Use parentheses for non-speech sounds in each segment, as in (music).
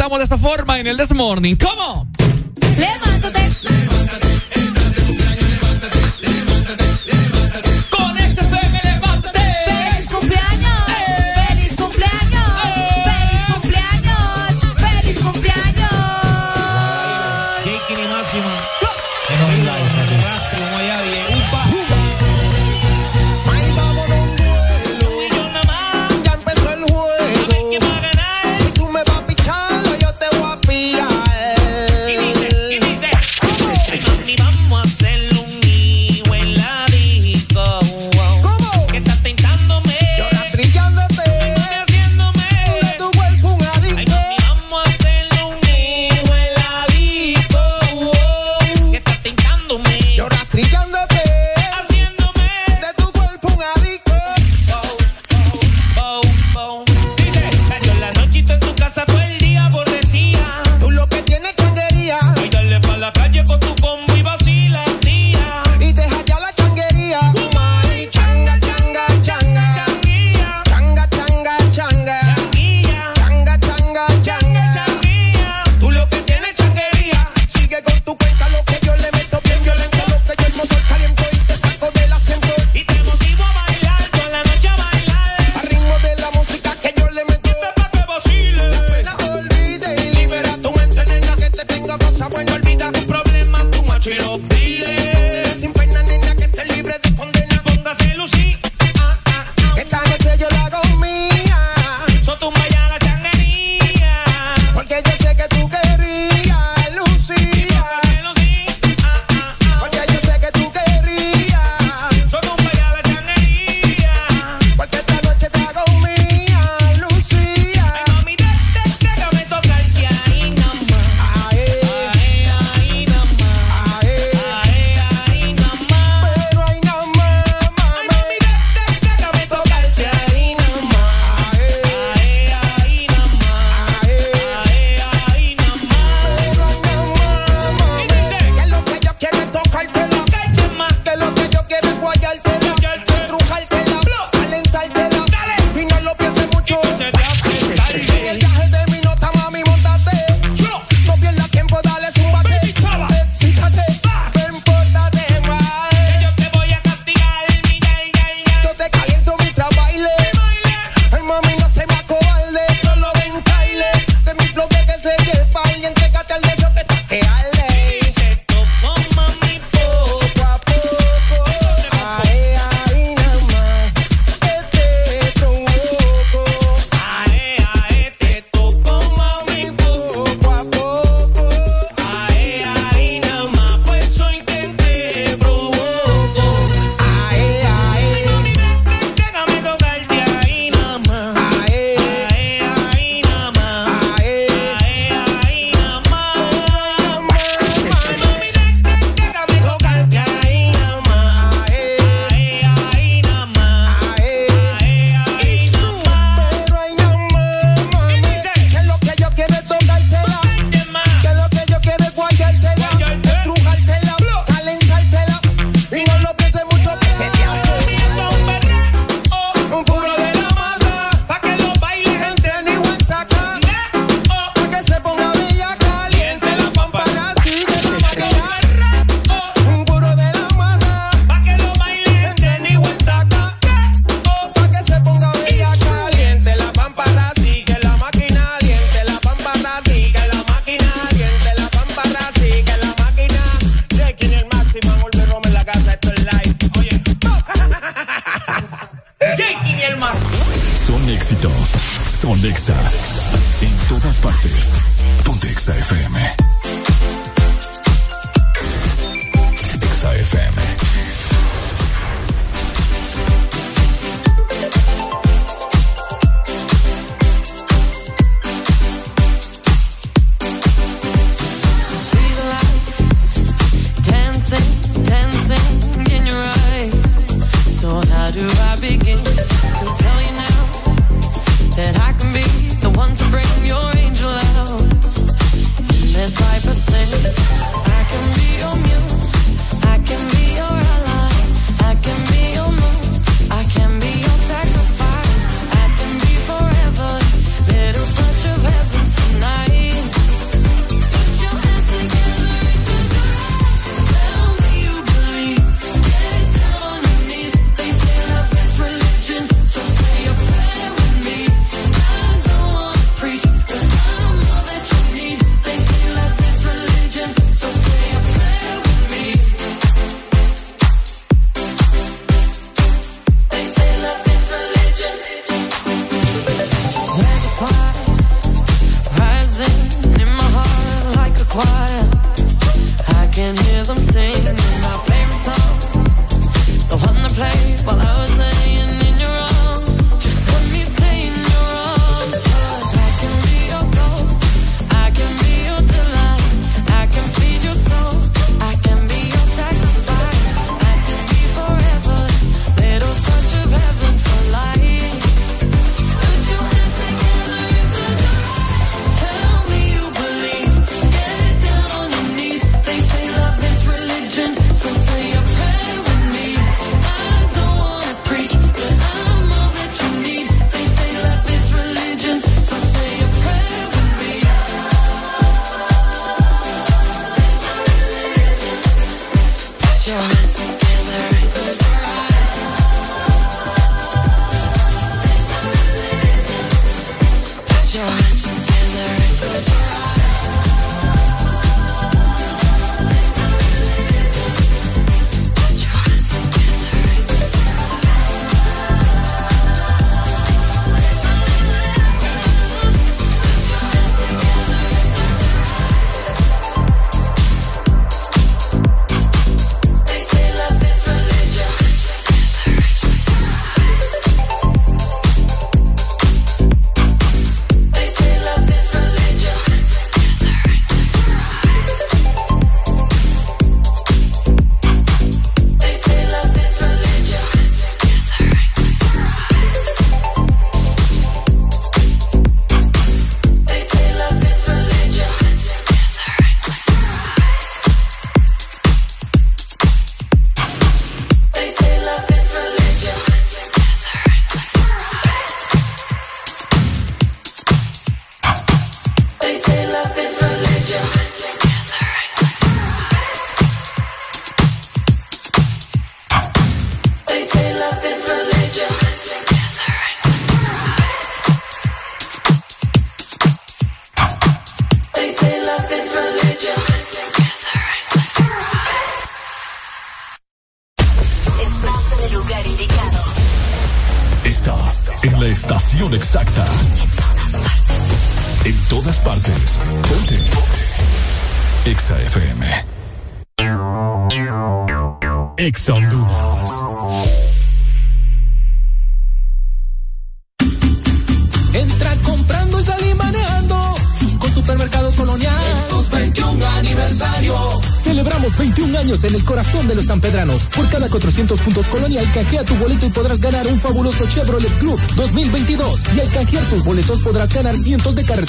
levantamos de esta forma en el This Morning. ¿Cómo? Levántate. fabuloso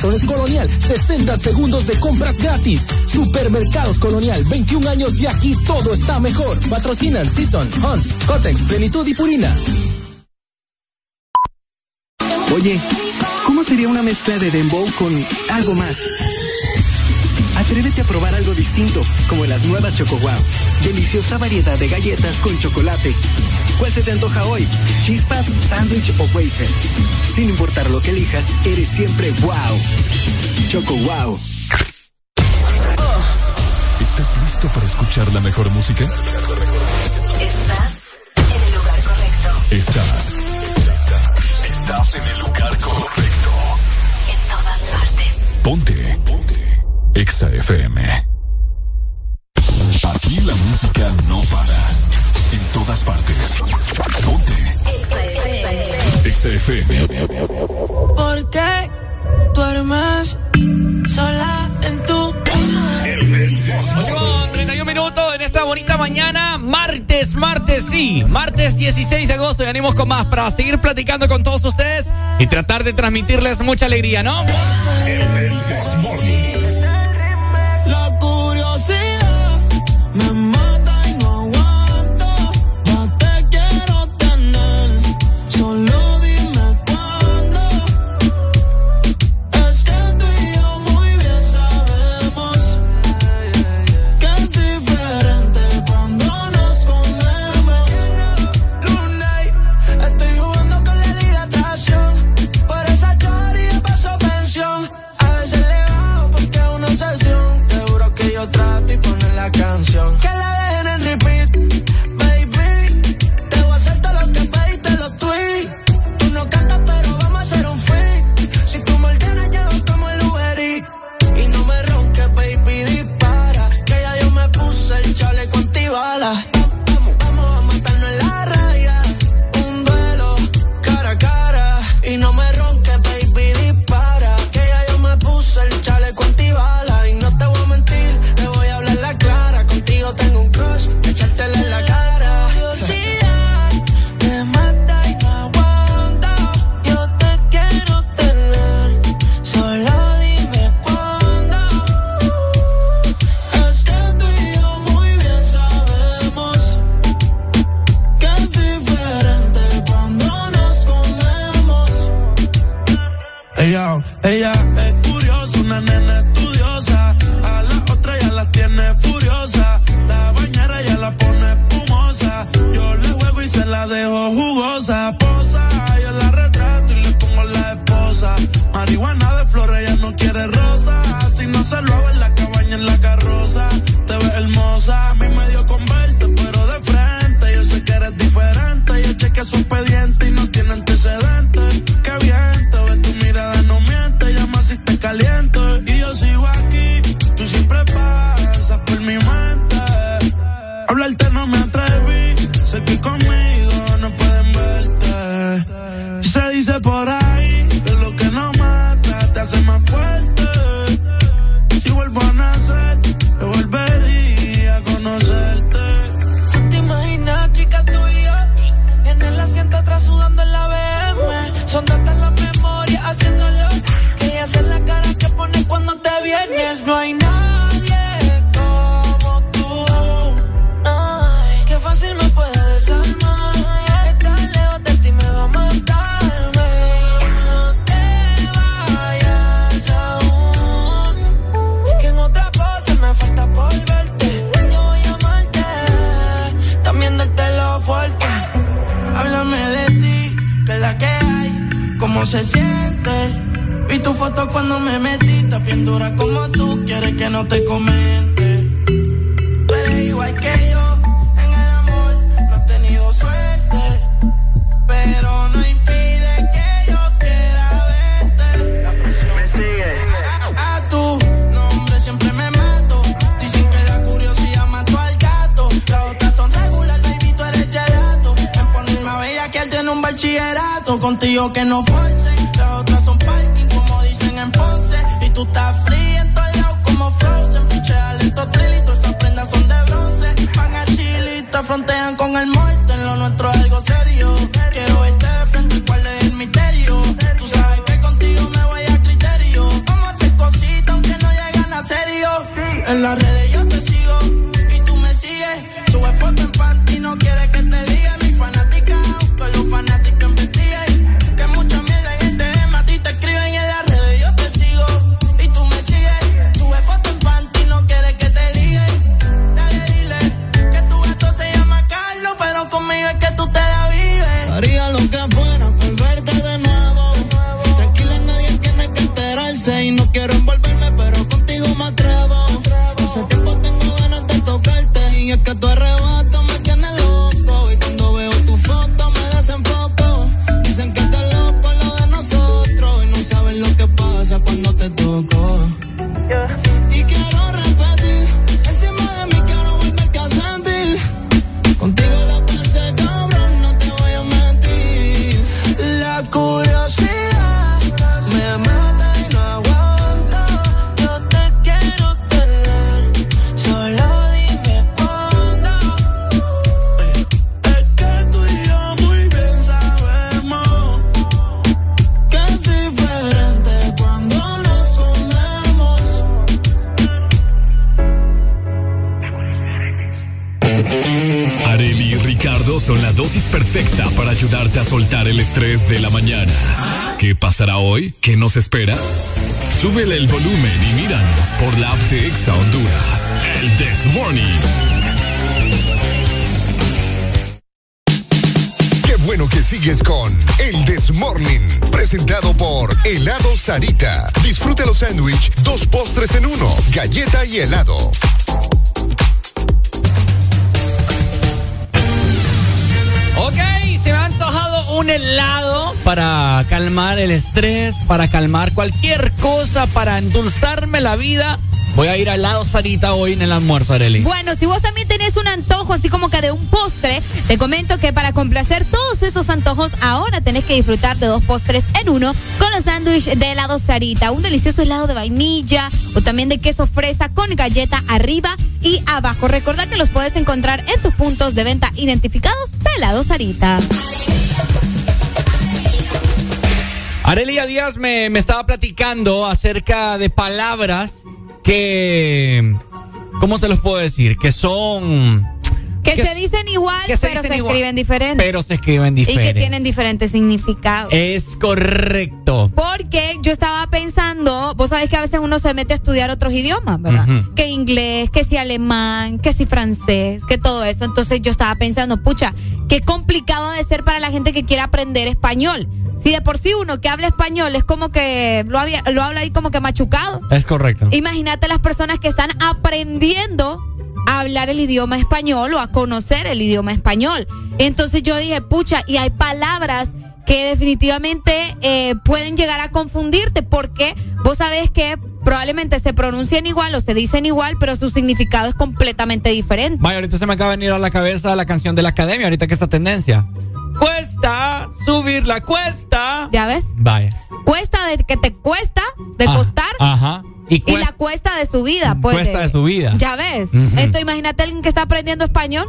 Colonial, 60 segundos de compras gratis. Supermercados Colonial, 21 años y aquí todo está mejor. Patrocinan Season, Hunts, Cotex, Plenitud y Purina. Oye, ¿cómo sería una mezcla de dembow con algo más? Atrévete a probar algo distinto, como las nuevas Choco. Deliciosa variedad de galletas con chocolate. ¿Cuál se te antoja hoy? ¿Chispas, sándwich o wafer? Sin importar lo que elijas, eres siempre wow. Choco Wow. ¿Estás listo para escuchar la mejor música? Estás en el lugar correcto. Estás. Estás en el lugar correcto. En todas partes. Ponte. Ponte. Exa FM. Aquí la música no para. En todas partes. Ponte. Exa FM. ¿Por qué duermes sola en tu 8 con 31 minutos en esta bonita mañana. Martes, martes, sí. Martes 16 de agosto. Y venimos con más para seguir platicando con todos ustedes y tratar de transmitirles mucha alegría, ¿no? sigues con El Desmorning, presentado por Helado Sarita. Disfruta los sándwich, dos postres en uno, galleta y helado. Ok, se me ha antojado un helado para calmar el estrés, para calmar cualquier cosa, para endulzarme la vida Voy a ir al lado Sarita hoy en el almuerzo, Arely. Bueno, si vos también tenés un antojo así como que de un postre, te comento que para complacer todos esos antojos, ahora tenés que disfrutar de dos postres en uno con los sándwiches de helado Sarita. Un delicioso helado de vainilla o también de queso fresa con galleta arriba y abajo. Recordad que los puedes encontrar en tus puntos de venta identificados de helado Sarita. Arelia Díaz me, me estaba platicando acerca de palabras que, ¿cómo se los puedo decir? Que son que, se dicen igual, pero se escriben diferente. Pero se escriben diferente. Y que tienen diferentes significados. Es correcto. Porque yo estaba pensando, vos sabés que a veces uno se mete a estudiar otros idiomas, ¿verdad? Que inglés, que si alemán, que si francés, que todo eso. Entonces yo estaba pensando, pucha, qué complicado de ser para la gente que quiere aprender español. Si de por sí uno que habla español es como que lo, había, lo habla ahí como que machucado. Es correcto. Imagínate las personas que están aprendiendo a hablar el idioma español o a conocer el idioma español. Entonces yo dije, pucha, y hay palabras que definitivamente eh, pueden llegar a confundirte porque vos sabés que probablemente se pronuncian igual o se dicen igual, pero su significado es completamente diferente. Vaya, ahorita se me acaba de venir a la cabeza la canción de la academia, ahorita que esta tendencia. Cuesta subir la cuesta. ¿Ya ves? Vaya. Cuesta de que te cuesta, de costar. Ajá. Y, la cuesta de su vida, pues. Cuesta de, su vida. Ya ves. Entonces, imagínate alguien que está aprendiendo español.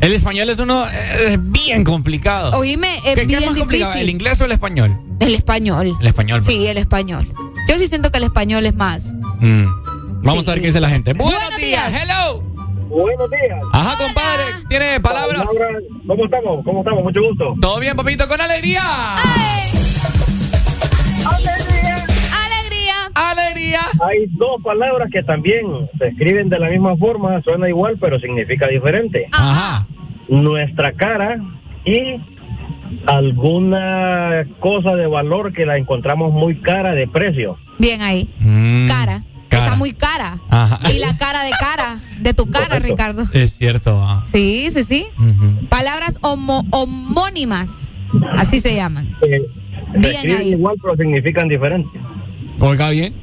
El español es uno es bien complicado. Oíme, es ¿Qué, bien es más complicado, el inglés o el español? El español. El español. Sí, el español. Yo sí siento que el español es más. Mm. Vamos a ver qué dice la gente. Buenos, días. hello. Buenos días. Ajá, compadre. ¿Tiene palabras? ¿Cómo estamos? ¿Cómo estamos? Mucho gusto. ¿Todo bien, papito? Con alegría. ¡Ay! Alegría. Hay dos palabras que también se escriben de la misma forma, suena igual, pero significa diferente. Ajá. Nuestra cara y alguna cosa de valor que la encontramos muy cara de precio. Bien ahí. Mm, cara. Está muy cara. Ajá. Y la cara de cara, de tu cara, Ricardo. Es cierto. Ah. Sí, sí, sí. Palabras homónimas, así se llaman. Eh, Bien ahí. igual, pero significan diferente. Oiga bien.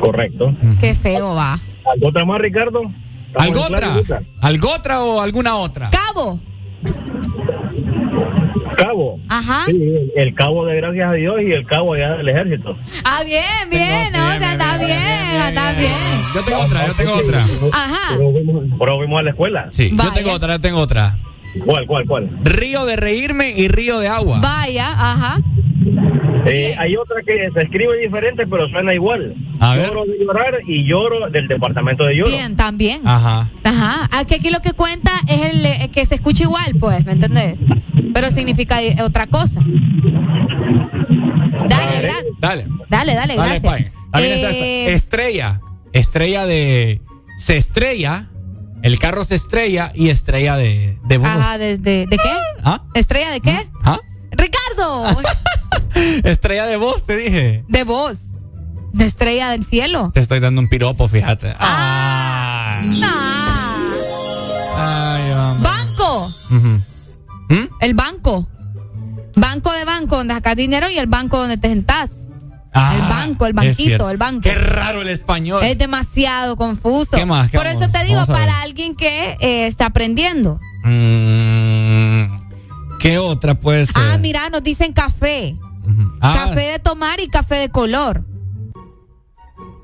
Correcto. Qué feo va. ¿Algo otra más, Ricardo? ¿Algo otra? ¿Algo otra o alguna otra? Cabo. Cabo. Ajá. Sí, el cabo de gracias a Dios y el cabo allá del ejército. Ah, bien, bien, no, está bien, está bien. Yo tengo otra, yo tengo otra. Ajá. Pero fuimos a la escuela. Sí, yo tengo otra, yo tengo otra. ¿Cuál, cuál, cuál? Río de reírme y río de agua. Vaya, ajá. Eh, hay otra que se escribe diferente, pero suena igual. A lloro de llorar y lloro del departamento de lloro. Bien, también. Ajá. Ajá. Aquí, aquí lo que cuenta es el eh, que se escucha igual, pues, ¿me entendés? Pero significa otra cosa. Dale, dale. Dale, dale, dale. gracias. Eh, estrella. Estrella de. Se estrella. El carro se estrella y estrella de, de. Ajá, ¿de, de, qué? ¿Ah? ¿Estrella de qué? ¿Ah? ¡Ricardo! (laughs) estrella de voz, te dije. De voz. De estrella del cielo. Te estoy dando un piropo, fíjate. Ah. Ay, banco. ¿Mm? El banco. Banco de banco donde sacas dinero y el banco donde te sentás. Ah, el banco, el banquito, el banco. Qué raro el español. Es demasiado confuso. ¿Qué más? Por eso te digo, para alguien que eh, está aprendiendo. Mm, ¿Qué otra puede ser? Ah, mira, nos dicen café. Ah. Café de tomar y café de color.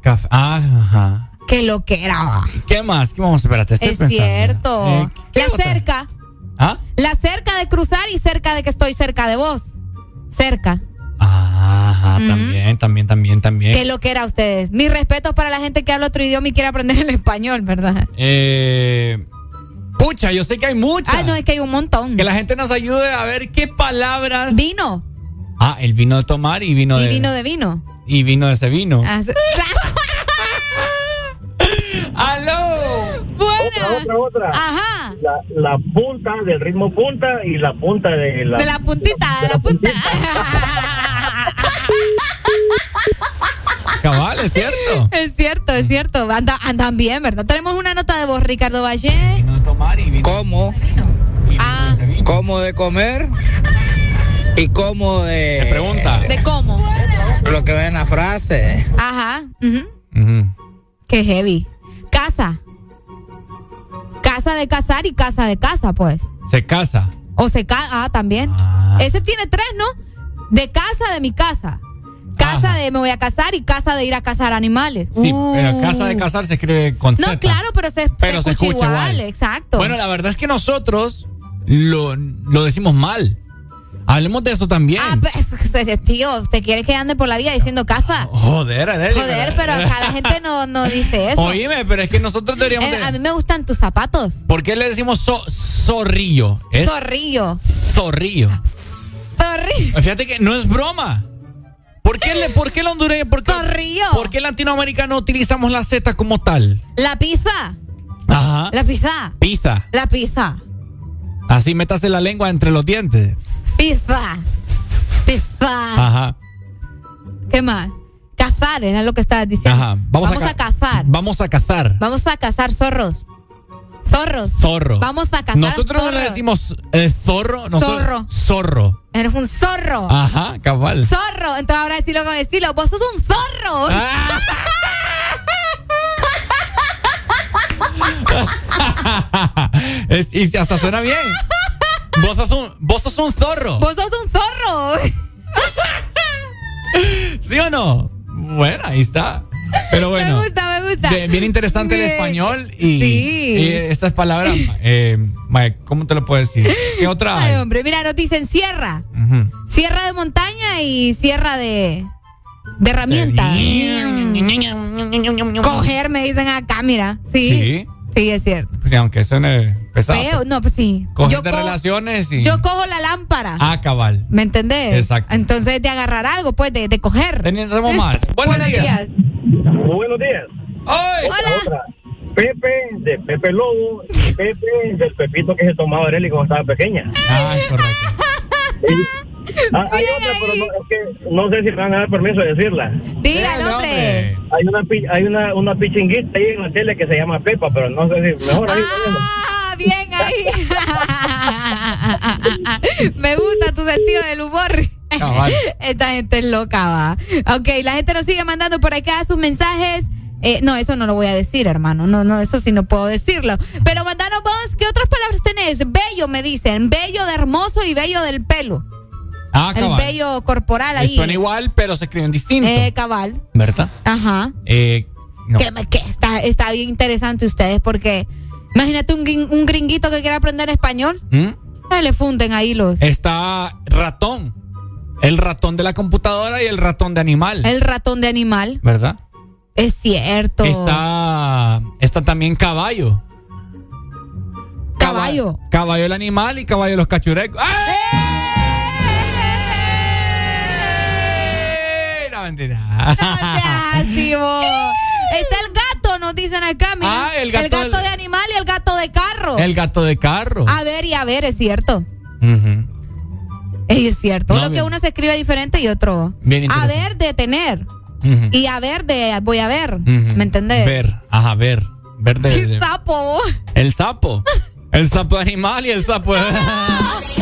Café. Ah, ajá. Qué lo que era. ¿Qué más? ¿Qué vamos? Espérate, estoy Es pensando. cierto. Eh, ¿qué La otra? cerca. ¿Ah? La cerca de cruzar y cerca de que estoy cerca de vos. Cerca. Ajá, también, también, también, también. ¿Qué lo que era ustedes? Mis respetos para la gente que habla otro idioma y quiere aprender el español, ¿verdad? Eh, pucha, yo sé que hay muchas. Ah, no, es que hay un montón. Que la gente nos ayude a ver qué palabras. Vino. Ah, el vino de tomar y vino y de. vino de vino. Y vino de ese vino. Ah, se- (laughs) ¡Aló! Buena. Otra, otra, otra. Ajá. La, la punta del ritmo punta y la punta de la. De la puntita, de la punta. (laughs) Cabal, es cierto. (laughs) Es cierto, es cierto. Anda- andan bien, ¿verdad? Tenemos una nota de voz, Ricardo Valle. ¿Cómo? Ah. ¿Cómo de comer? ¿Y cómo de...? Me pregunta. ¿de cómo? Lo que ve en la frase. Ajá. Ujú. Qué heavy. Casa. Casa de casar y casa de casa, pues. Se casa. O se casa, ah, también. Ah. Ese tiene tres, ¿no? De casa de mi casa. Casa Ajá. de me voy a casar y casa de ir a cazar animales. Sí, Uh. pero casa de casar se escribe con Z. No, claro, pero se, Pero se se escucha, escucha igual, igual. exacto. Bueno, la verdad es que nosotros lo, lo decimos mal. Hablemos de eso también. Ah, pues, (laughs) tío, usted quiere que ande por la vida diciendo casa. Joder, Adeli, Joder, pero acá la (laughs) gente no, no dice eso. Oíme, pero es que nosotros deberíamos. Eh, de- A mí me gustan tus zapatos. ¿Por qué le decimos zo- zorrillo? Es Zorrillo. zorrillo. Zorrillo. Fíjate que no es broma. ¿Por qué, le, por qué el hondureño? ¿Por qué, Zorrillo. ¿Por qué el latinoamericano utilizamos la Z como tal? La pizza. Ajá. La pizza. Pizza. La pizza. Así métase la lengua entre los dientes. Pizza. Pizza. Ajá. ¿Qué más? Cazar, era lo que estabas diciendo. Ajá. Vamos, Vamos ca- a cazar. Vamos a cazar. Vamos a cazar zorros. Zorros. Zorro. Vamos a cazar Nosotros no le zorros. decimos eh, zorro. Nosotros, Zorro. Zorro. Eres un zorro. Ajá, cabal. Zorro. Entonces ahora decirlo con estilo. Vos sos un zorro. Ah. (laughs) Es- y hasta suena bien. Vos sos un, vos sos un zorro. Vos sos un zorro. (laughs) ¿Sí o no? Bueno, ahí está. Pero bueno. Me gusta, me gusta. Bien, bien interesante el español y, Sí. y estas palabras. eh, ¿Cómo te lo puedo decir? ¿Qué otra Ay, hay? hombre, mira, nos dicen sierra. Sierra de montaña y sierra de, de herramienta. Coger, me dicen acá, mira. Sí. Sí. Sí, es cierto. Sí, aunque suene pesado. Feo, no, pues sí. Coger Yo, de co- relaciones y. yo cojo la lámpara. Ah, cabal. ¿Me entendés? Exacto. Entonces, de agarrar algo, pues, de, de coger. Tenemos más. (laughs) Buenos, días. Buenos días. ¡Ay! Otra, otra. Pepe de Pepe Lobo y Pepe del Pepito que se tomaba Areli cuando estaba pequeña. Ah, es correcto. Ah, hay otra, pero no, es que no sé si me van a dar permiso de decirla. Diga, hombre. Hay una pi- hay una, una pichinguita ahí en la tele que se llama Pepa, pero no sé si mejor ahí no, Ah, bien ahí. (laughs) Me gusta tu sentido del humor. Cabal. (laughs) Esta gente es loca, va. Ok, la gente nos sigue mandando por acá sus mensajes. Eh, no, eso no lo voy a decir, hermano. No, no, eso sí no puedo decirlo. Pero mandanos vos, ¿qué otras palabras tenés? Bello, me dicen. Bello de hermoso y bello del pelo. Ah, El bello corporal ahí. Suena igual, pero se escriben distinto. Eh, cabal. ¿Verdad? Ajá. Eh, no. Que, está, está bien interesante ustedes porque imagínate un, un gringuito que quiera aprender español. ¿Mm? Le funden ahí los. Está ratón. El ratón de la computadora y el ratón de animal. El ratón de animal. ¿Verdad? Es cierto. Está, está también caballo. Caballo. Caba- Caballo el animal y caballo los cachurecos. ¡Ay! No, mentira. No seas, Timo. Está el gato, nos dicen acá, mira. Ah, el gato del- de animal y el gato de carro. El gato de carro. A ver y a ver, es cierto. Es cierto. No, Lo que uno se escribe diferente y otro. Bien a ver de tener. Y a ver de voy a ver. ¿Me entendés? Ver, ajá, ver. Ver de- (laughs) de- sapo. el sapo. El sapo de animal y el sapo (laughs)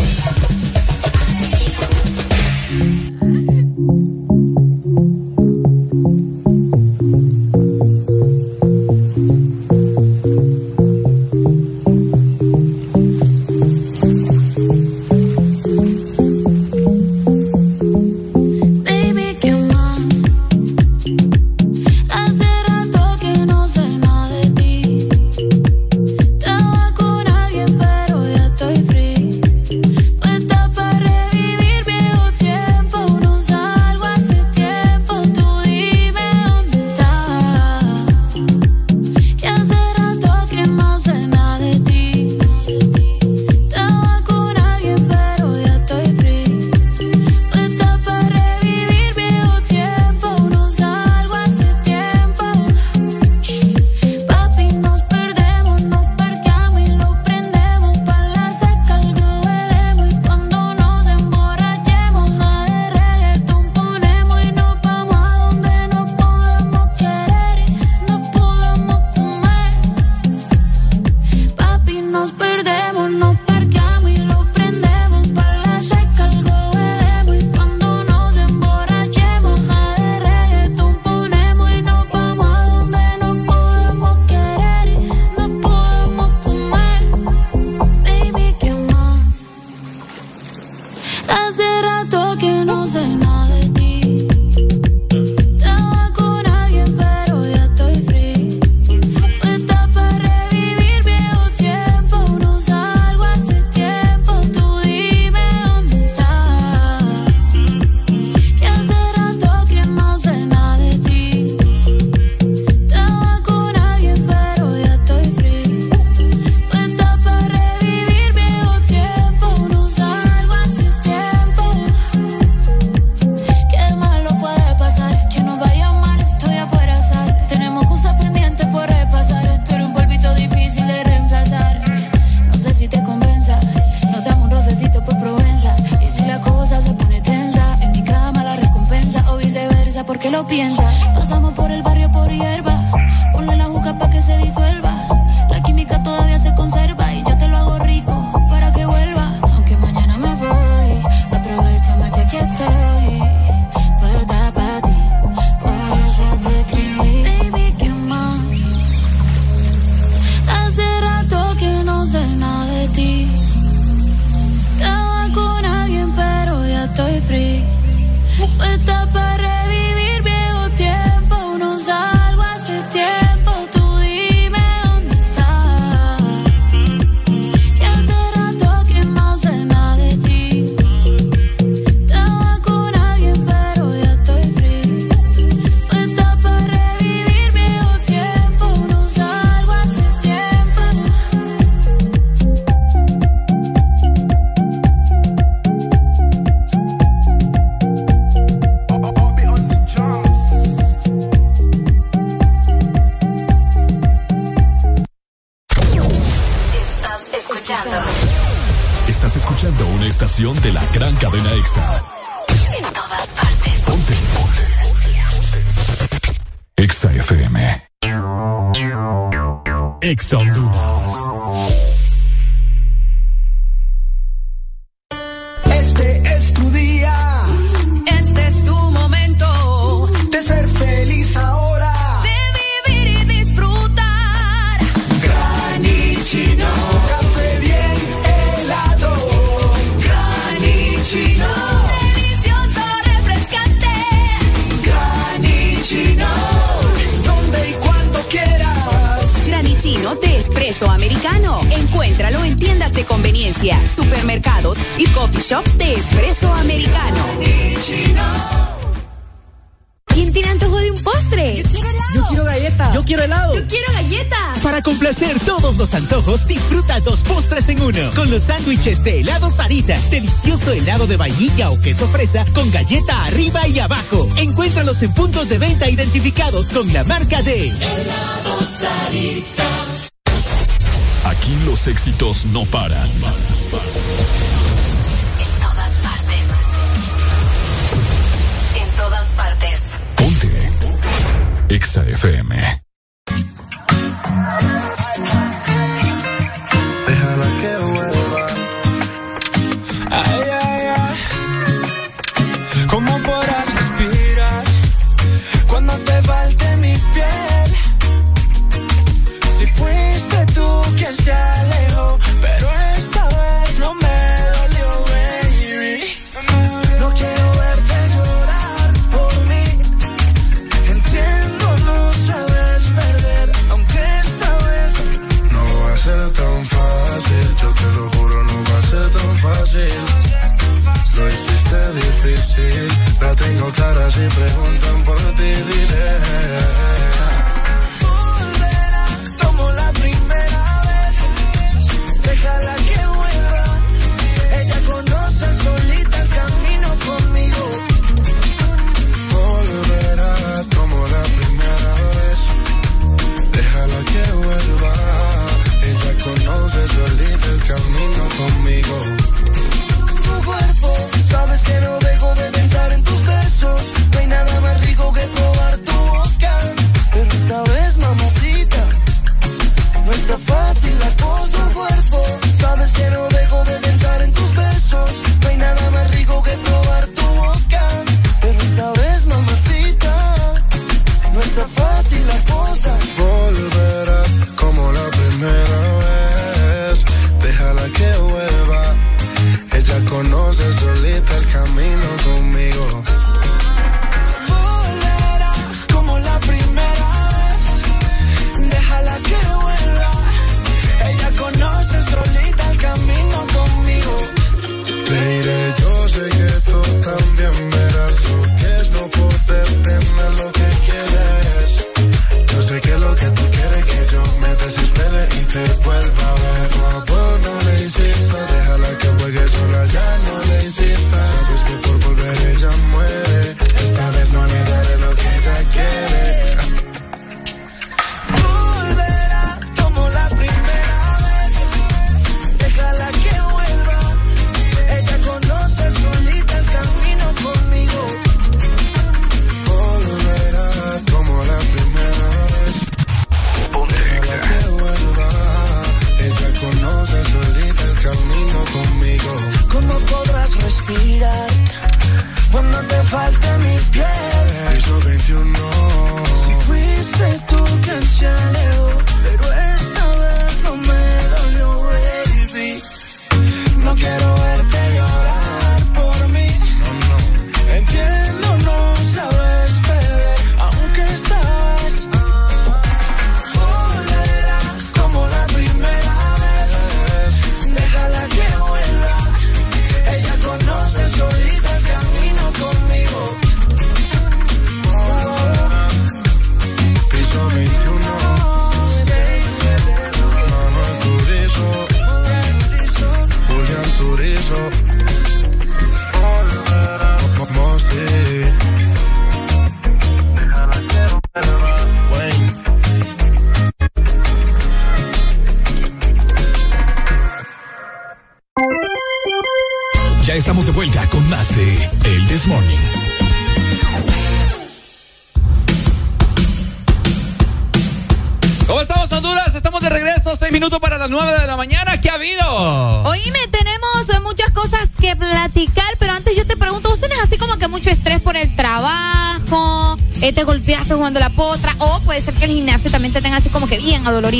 helado de vainilla o queso fresa con galleta arriba y abajo. Encuéntralos en puntos de venta identificados con la marca de Helado Sarita. Aquí los éxitos no paran. En todas partes. En todas partes. Ponte. Ponte. Exa FM.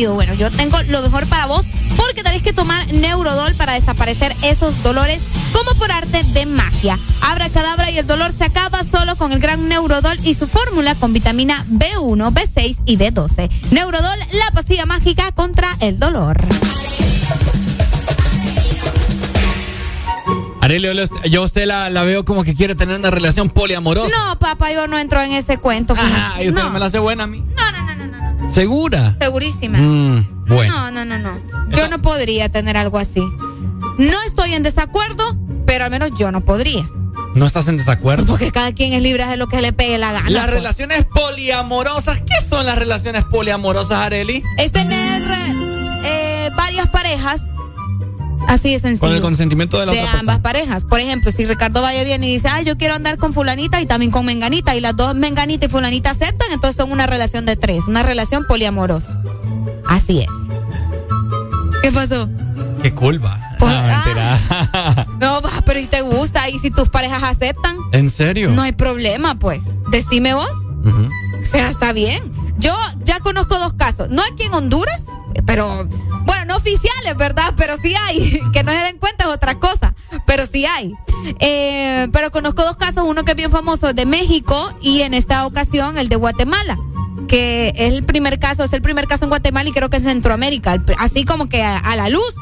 Bueno, yo tengo lo mejor para vos porque tenés que tomar Neurodol para desaparecer esos dolores como por arte de magia. Abra cadabra y el dolor se acaba solo con el gran Neurodol y su fórmula con vitamina B1, B6 y B12. Neurodol, la pastilla mágica contra el dolor. Arelio, yo a usted la, la veo como que quiere tener una relación poliamorosa. No, papá, yo no entro en ese cuento. Ajá, y usted no. me la hace buena a mí. No, no. ¿Segura? Segurísima. Mm, bueno. No, no, no, no. Yo no podría tener algo así. No estoy en desacuerdo, pero al menos yo no podría. ¿No estás en desacuerdo? Porque cada quien es libre de lo que le pegue la gana. Las pues. relaciones poliamorosas, ¿qué son las relaciones poliamorosas, Areli? Es tener eh, varias parejas. Así de sencillo. Con el consentimiento de la de otra ambas parejas. Por ejemplo, si Ricardo vaya bien y dice, ay, yo quiero andar con fulanita y también con menganita, y las dos menganita y fulanita aceptan, entonces son una relación de tres, una relación poliamorosa. Así es. ¿Qué pasó? Qué culpa. Pues, no, mentira. (laughs) (laughs) No, pero si te gusta y si tus parejas aceptan, ¿En serio? no hay problema, pues. Decime vos. Ujú. O sea, está bien. Yo ya conozco dos casos. No aquí en Honduras, pero, bueno, no oficiales, ¿verdad? Pero sí hay. (laughs) Que no se den cuenta es otra cosa. Pero sí hay. Eh, pero conozco dos casos. Uno que es bien famoso de México y en esta ocasión el de Guatemala. Que es el primer caso, es el primer caso en Guatemala y creo que en Centroamérica. Así como que a, a la luz.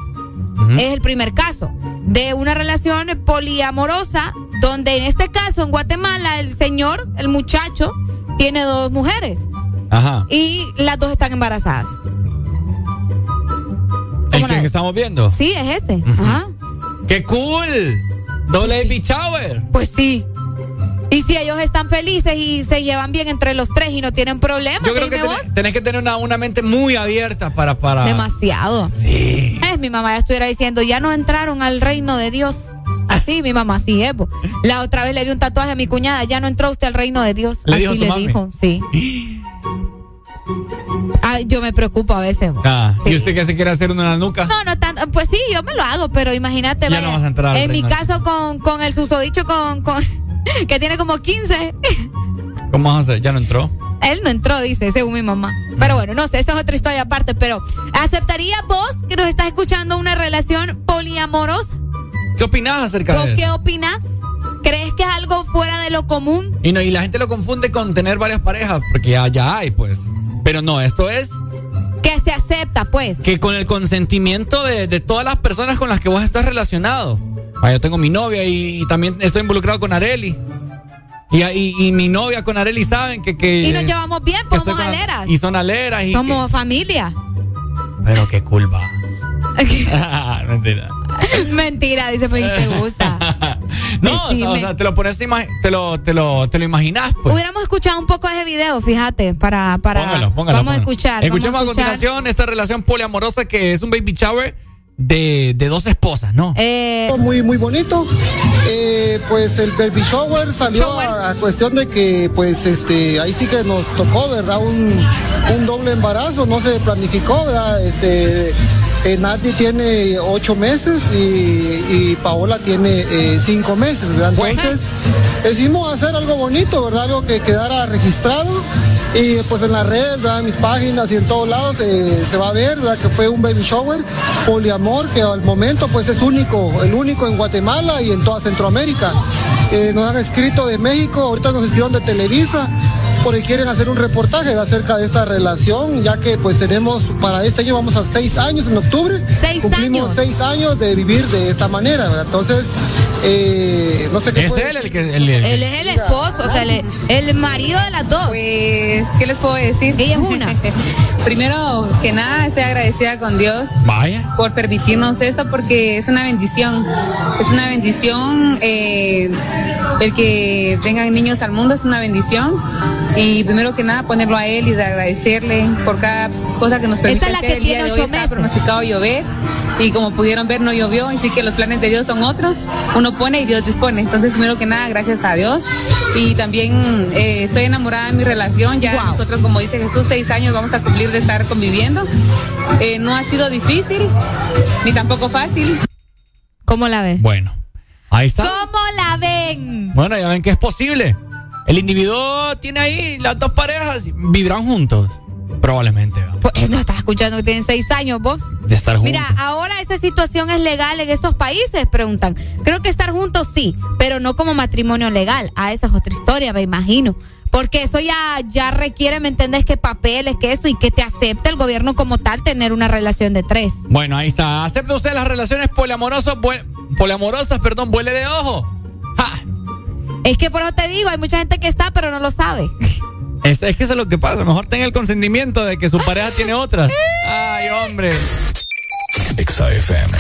Es el primer caso de una relación poliamorosa donde en este caso en Guatemala el señor, el muchacho, tiene dos mujeres Ajá. y las dos están embarazadas. ¿El que, que estamos viendo? Sí, es ese. Ajá. ¡Qué cool! Doble baby shower. Pues sí. Y si ellos están felices y se llevan bien entre los tres y no tienen problemas, Yo creo que tenés, tenés que tener una, una mente muy abierta para... para... Demasiado. Sí. Es, mi mamá ya estuviera diciendo, ya no entraron al reino de Dios. Así, mi mamá, sí, es. La otra vez le di un tatuaje a mi cuñada, ya no entró usted al reino de Dios. ¿Le Así dijo le mami? dijo, sí. (gasps) Yo me preocupo a veces. Ah, ¿Y usted qué se quiere hacer una en la nuca? No, no tanto. Pues sí, yo me lo hago, pero imagínate. Ya vaya, no vas a entrar En mi caso, con, con el susodicho con, con (laughs) que tiene como 15. (laughs) ¿Cómo vas a hacer? ¿Ya no entró? Él no entró, dice, según mi mamá. Pero bueno, no sé, esa es otra historia aparte. Pero, ¿aceptaría vos que nos estás escuchando una relación poliamorosa? ¿Qué opinás acerca ¿Vos de qué eso? opinas? ¿Crees que es algo fuera de lo común? Y, no, y la gente lo confunde con tener varias parejas, porque ya, ya hay, pues. Pero no, esto es Que se acepta, pues. que con el consentimiento de, de todas las personas con las que vos estás relacionado. Ah, yo tengo mi novia y, y también estoy involucrado con Areli. Y, y, y mi novia con Areli saben que... que Y nos llevamos bien, pues somos aleras. Y son aleras. Y Somos familia. pero qué culpa. (laughs) (laughs) Mentira. (laughs) Mentira, dice, pues, te gusta. (laughs) No, o sea, o sea, te lo pones, te lo, te lo, te lo imaginas, pues. Hubiéramos escuchado un poco ese video, fíjate, para, para Póngalo, póngalo. vamos a escuchar. Escuchemos a, continuación esta relación poliamorosa que es un baby shower de, de dos esposas, ¿no? Eh, Muy, muy bonito. Eh, pues el baby shower salió A, a cuestión de que, pues, este, ahí sí que nos tocó, ¿verdad? Un, un doble embarazo, no se planificó, ¿verdad? Este, Eh, Nati tiene ocho meses y, y Paola tiene eh, cinco meses, ¿verdad? Entonces decidimos hacer algo bonito, ¿verdad? Algo que quedara registrado y pues en las redes, ¿verdad? en mis páginas y en todos lados eh, se va a ver, ¿verdad? Que fue un baby shower poliamor que al momento pues es único, el único en Guatemala y en toda Centroamérica. Eh, nos han escrito de México, ahorita nos escribieron de Televisa porque quieren hacer un reportaje acerca de esta relación, ya que pues tenemos para este año vamos a seis años en octubre. Seis Cumplimos años. seis años de vivir de esta manera, ¿verdad? Entonces, eh, no sé qué Es puede- él el que. el- el- Él es el esposo, o sea, el, el marido de las dos. Pues, ¿qué les puedo decir? Ella es una. (laughs) Primero que nada, estoy agradecida con Dios Vaya. por permitirnos esto porque es una bendición. Es una bendición eh, el que vengan niños al mundo, es una bendición. Y primero que nada, ponerlo a él y de agradecerle por cada cosa que nos permite Esa es la hacer. que el día tiene de ocho hoy estaba meses. pronosticado llover y como pudieron ver no llovió, así que los planes de Dios son otros. Uno pone y Dios dispone. Entonces, primero que nada, gracias a Dios. Y también eh, estoy enamorada de mi relación. Ya nosotros, como dice Jesús, seis años vamos a cumplir de estar conviviendo. Eh, no ha sido difícil, ni tampoco fácil. ¿Cómo la ves? Bueno, ahí está. ¿Cómo la ven? Bueno, ya ven que es posible. El individuo tiene ahí las dos parejas, vivirán juntos. Probablemente. Pues no estás escuchando que tienen seis años vos. de estar juntos. Mira, ahora esa situación es legal en estos países, preguntan. Creo que estar juntos sí, pero no como matrimonio legal. Ah, esa es otra historia, me imagino. Porque eso ya, ya requiere, ¿me entendés? Que papeles, que eso, y que te acepte el gobierno como tal tener una relación de tres. Bueno, ahí está. ¿Acepta usted las relaciones poliamorosas, poliamorosas, perdón, vuele de ojo? Es que por eso te digo, hay mucha gente que está, pero no lo sabe. (laughs) Es, es que eso es lo que pasa. Mejor tenga el consentimiento de que su pareja tiene otras. Ay, hombre. Exa FM.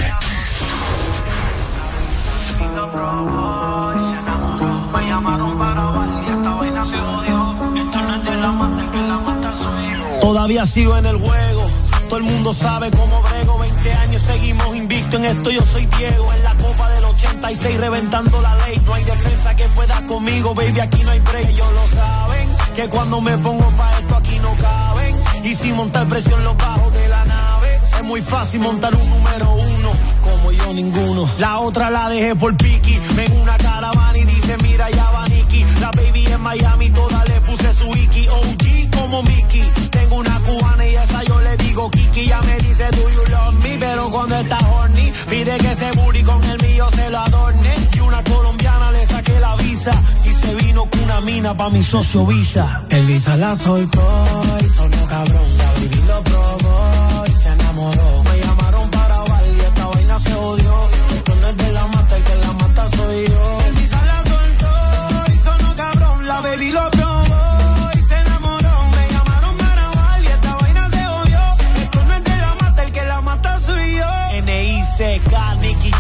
Todavía sigo en el juego. Todo el mundo sabe cómo brego. 20 años seguimos invicto en esto. Yo soy Diego. En la 86 reventando la ley. No hay defensa que pueda conmigo, baby. Aquí no hay break. Ellos lo saben. Que cuando me pongo pa' esto aquí no caben. Y sin montar presión los bajos de la nave. Es muy fácil montar un número uno. Como yo ninguno. La otra la dejé por Piki. Ven una caravana y dice, mira ya va Nicky. La baby en Miami, toda le puse su Iki. OG como Mickey. Tengo una Kiki. Ya me dice, do you love me? Pero cuando está horny, pide que ese booty con el mío se lo adorne. Y una colombiana le saqué la visa. Y se vino con una mina pa' mi socio Visa. El Visa la soltó y sonó cabrón. La lo probó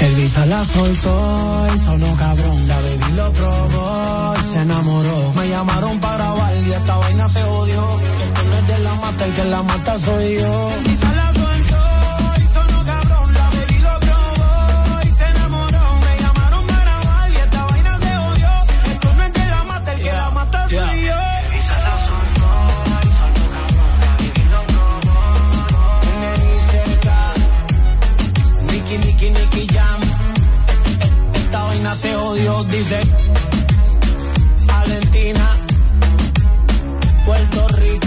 El Visa la soltó y sonó cabrón. La baby lo probó y se enamoró. Me llamaron para grabar y esta vaina se odió. Esto no es de la mata, el que la mata soy yo. Dice. Valentina, Puerto Rico.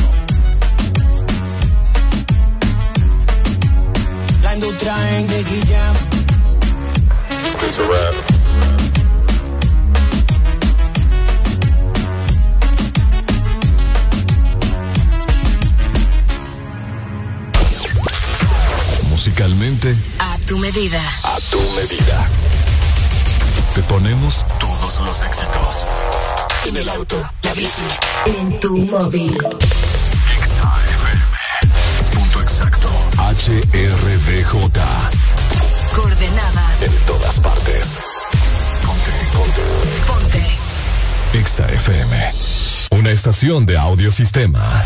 La industria en Jam. Musicalmente, A tu medida. a tu medida. Te ponemos los éxitos. En el auto, la bici, en tu móvil. XAFM. Punto exacto. HRDJ. Coordenadas. En todas partes. Ponte, ponte. Ponte. XAFM. Una estación de audiosistema.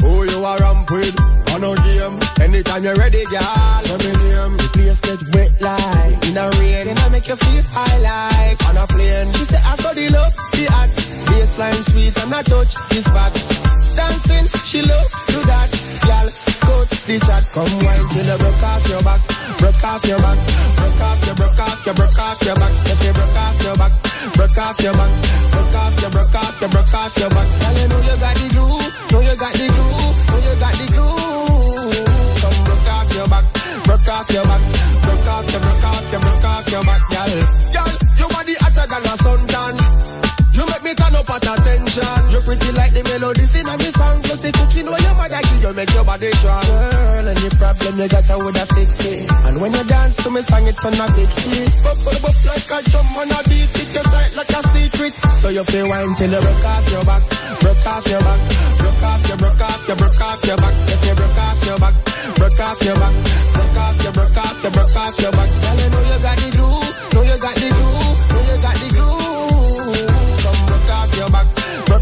Who you are ramp with? On a game. Anytime you're ready, girl. Let me name. The place get wet like in a rain. And I make you feel high like on a plane. She say I saw the love, the act. Baseline sweet and I touch his back. Dancing, she love do that, girl. The chat, come wine till you broke off your back, broke off your back, broke off your, broke off your, broke off your back. If you broke off your back, broke off your back, broke off your, broke off your, broke off your back. Girl, you know you got the glue, know you got the glue, know you got the glue. Come broke off your back, broke off your back, broke off your, broke off your, broke off your back, girl. Girl, you body hotter than a suntan. Make me turn up at attention. You're pretty like the melodies in a me song. You say cooking where your mother give you make your body strong. Girl, any problem you got, I woulda fix it. And when you dance to me song, it turn a big hit. Bubble up like a drum on a beat. It you tight like a secret. So you feel wine till you broke off your back, broke off your back, broke off your, broke off your, broke off your back. If you broke off your back, broke off your back, broke off your, broke off your, broke off your back. Girl, you know you got the glue, know you got the glue,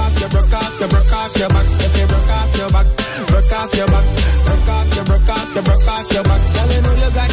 off your, broke off your, broke off your back. If you broke off your back, broke off your back, broke off your, broke off your, broke off your back. Girl, you know you got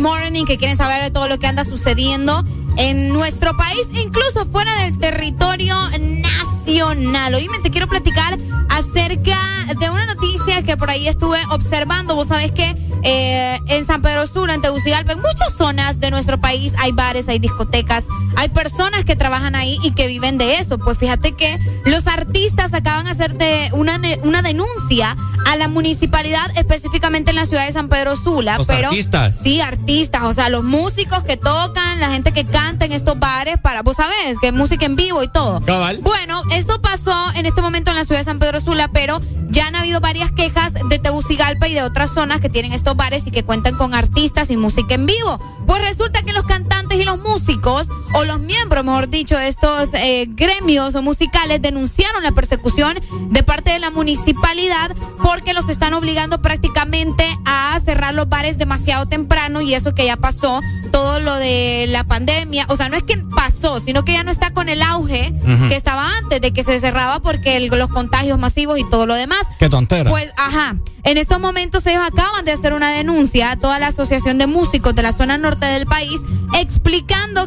Morning, que quieren saber de todo lo que anda sucediendo en nuestro país, incluso fuera del territorio nacional. Hoy me te quiero platicar acerca de una noticia que por ahí estuve observando. Vos sabés que eh, en San Pedro Sula, en Tegucigalpa, en muchas zonas de nuestro país hay bares, hay discotecas, hay personas que trabajan ahí y que viven de eso. Pues fíjate que los artistas acaban de hacer de una, una denuncia a la municipalidad, específicamente en la ciudad de San Pedro Sula. Los pero, artistas. Sí, artistas, o sea, los músicos que tocan, la gente que canta en estos bares para, vos sabés, que música en vivo y todo. Cabal. Bueno, esto pasó en este momento en la ciudad de San Pedro Sula, pero ya han habido varias quejas de Tegucigalpa y de otras zonas que tienen estos bares y que cuentan con artistas y música en vivo. Pues resulta que los cantantes y los músicos, o los miembros, mejor dicho, de estos eh, gremios o musicales denunciaron la persecución de parte de la municipalidad porque los están obligando prácticamente a cerrar los bares demasiado temprano y eso que ya pasó, todo lo de la pandemia, o sea, no es que pasó, sino que ya no está con el auge Ujú. que estaba antes de que se cerraba porque el- los contagios masivos y todo lo demás. Qué tontera. Pues, ajá. En estos momentos ellos acaban de hacer una denuncia a toda la Asociación de Músicos de la zona norte del país, explicando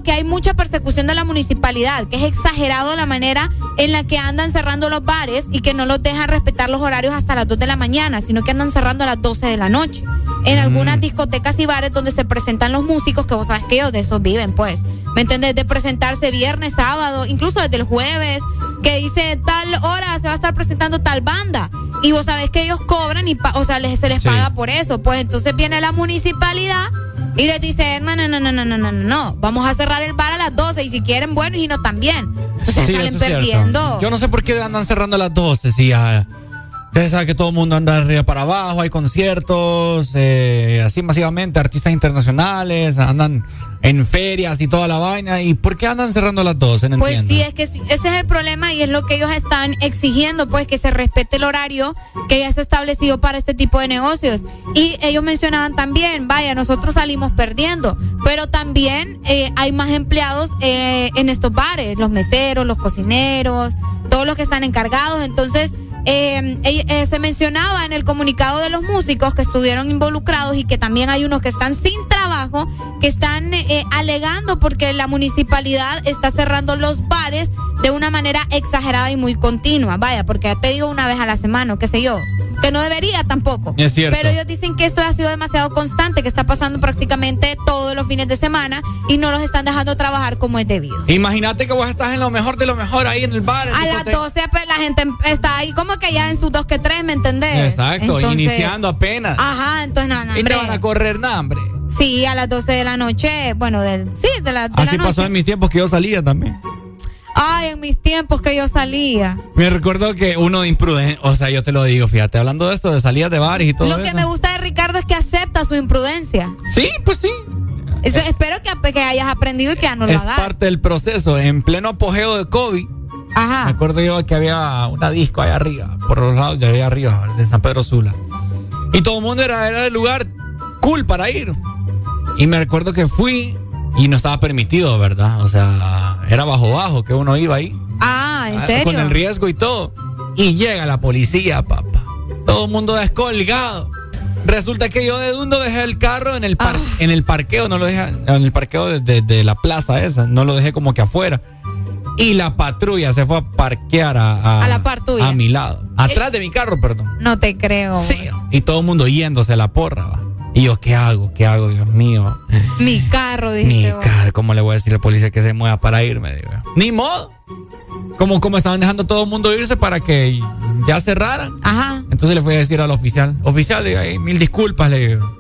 que hay mucha persecución de la municipalidad, que es exagerado la manera en la que andan cerrando los bares y que no los dejan respetar los horarios hasta las 2 de la mañana, sino que andan cerrando a las 12 de la noche. En algunas discotecas y bares donde se presentan los músicos, que vos sabes que ellos de esos viven, pues. ¿Me entendés? De presentarse viernes, sábado, incluso desde el jueves, que dice tal hora se va a estar presentando tal banda. Y vos sabés que ellos cobran y, o sea, les, se les Sí. paga por eso. Pues entonces viene la municipalidad y les dice, no, no, no, no, no, no, no, no, no, vamos a cerrar el bar a las 12 y si quieren, bueno, y si no, también. Entonces Sí, salen perdiendo. Yo no sé por qué andan cerrando a las 12, sí, ya. Ustedes saben que todo el mundo anda de arriba para abajo, hay conciertos, eh, así masivamente, artistas internacionales, andan en ferias y toda la vaina. ¿Y por qué andan cerrando las dos? No pues sí, es que ese es el problema y es lo que ellos están exigiendo, pues que se respete el horario que ya se ha establecido para este tipo de negocios. Y ellos mencionaban también, vaya, nosotros salimos perdiendo, pero también eh, hay más empleados eh, en estos bares, los meseros, los cocineros, todos los que están encargados. Entonces, eh, eh, se mencionaba en el comunicado de los músicos que estuvieron involucrados y que también hay unos que están sin trabajo, que están eh, alegando porque la municipalidad está cerrando los bares de una manera exagerada y muy continua. Vaya, porque ya te digo una vez a la semana, qué sé yo, que no debería tampoco. Es cierto. Pero ellos dicen que esto ha sido demasiado constante, que está pasando prácticamente todos los fines de semana y no los están dejando trabajar como es debido. Imagínate que vos estás en lo mejor de lo mejor ahí en el bar. A las 12 pues, la gente está ahí como que ya en sus dos que tres, ¿me entendés? Exacto, iniciando apenas. Ajá, entonces nada, no, Y te van a correr nada, hombre. Sí, a las 12 de la noche, bueno, del, sí, de la, de Así la noche. pasó en mis tiempos que yo salía también. Ay, en mis tiempos que yo salía. Me recuerdo que uno de imprudente, o sea, yo te lo digo, fíjate, hablando de esto, de salidas de bares y todo Lo que eso. me gusta de Ricardo es que acepta su imprudencia. Sí, pues sí. Eso, espero que, que hayas aprendido y que ya no lo es hagas. parte del proceso. En pleno apogeo de COVID, Ajá. me acuerdo yo que había una disco allá arriba, por los lados de allá arriba, de San Pedro Sula. Y todo el mundo era, era el lugar cool para ir. Y me recuerdo que fui y no estaba permitido, ¿verdad? O sea, era bajo bajo que uno iba ahí. Ah, ¿en Ah, serio? Con el riesgo y todo. Y llega la policía, papá. Todo el mundo descolgado. Resulta que yo de dundo dejé el carro en el, par- Ah. en el parqueo, no lo dejé en el parqueo de, de- de la plaza esa, no lo dejé como que afuera. Y la patrulla se fue a parquear a, A la par tuya. a mi lado. Atrás de mi carro, perdón. No te creo. Sí. Y todo el mundo yéndose a la porra. va. Y yo, ¿qué hago? ¿Qué hago, Dios mío? Mi carro, Mi dijiste vos. carro, ¿cómo le voy a decir a la policía que se mueva para irme? Digo, Ni modo. Como, como estaban dejando todo el mundo irse para que ya cerraran. Ajá. Entonces le fui a decir al oficial, oficial, digo, "Ay, mil disculpas, le digo.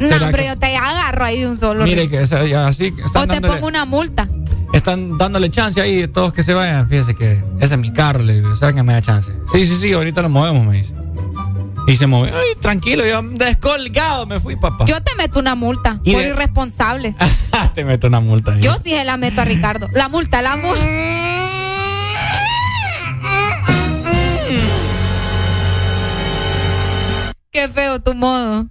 No, ¿Será hombre, que- yo te agarro ahí de un solo. Mire que o sea, ya así o están te dándole, pongo una multa. están dándole chance ahí a todos que se vayan. Fíjese que ese es mi carro, le digo, ¿sabes que me da chance? Sí, sí, sí, ahorita lo movemos, me dice. Y se movió. Ay, tranquilo, yo descolgado me fui, papá. Yo te meto una multa Y por de- irresponsable. (laughs) Te meto una multa. Yo sí se la meto a Ricardo. La multa, la multa. Qué feo tu modo.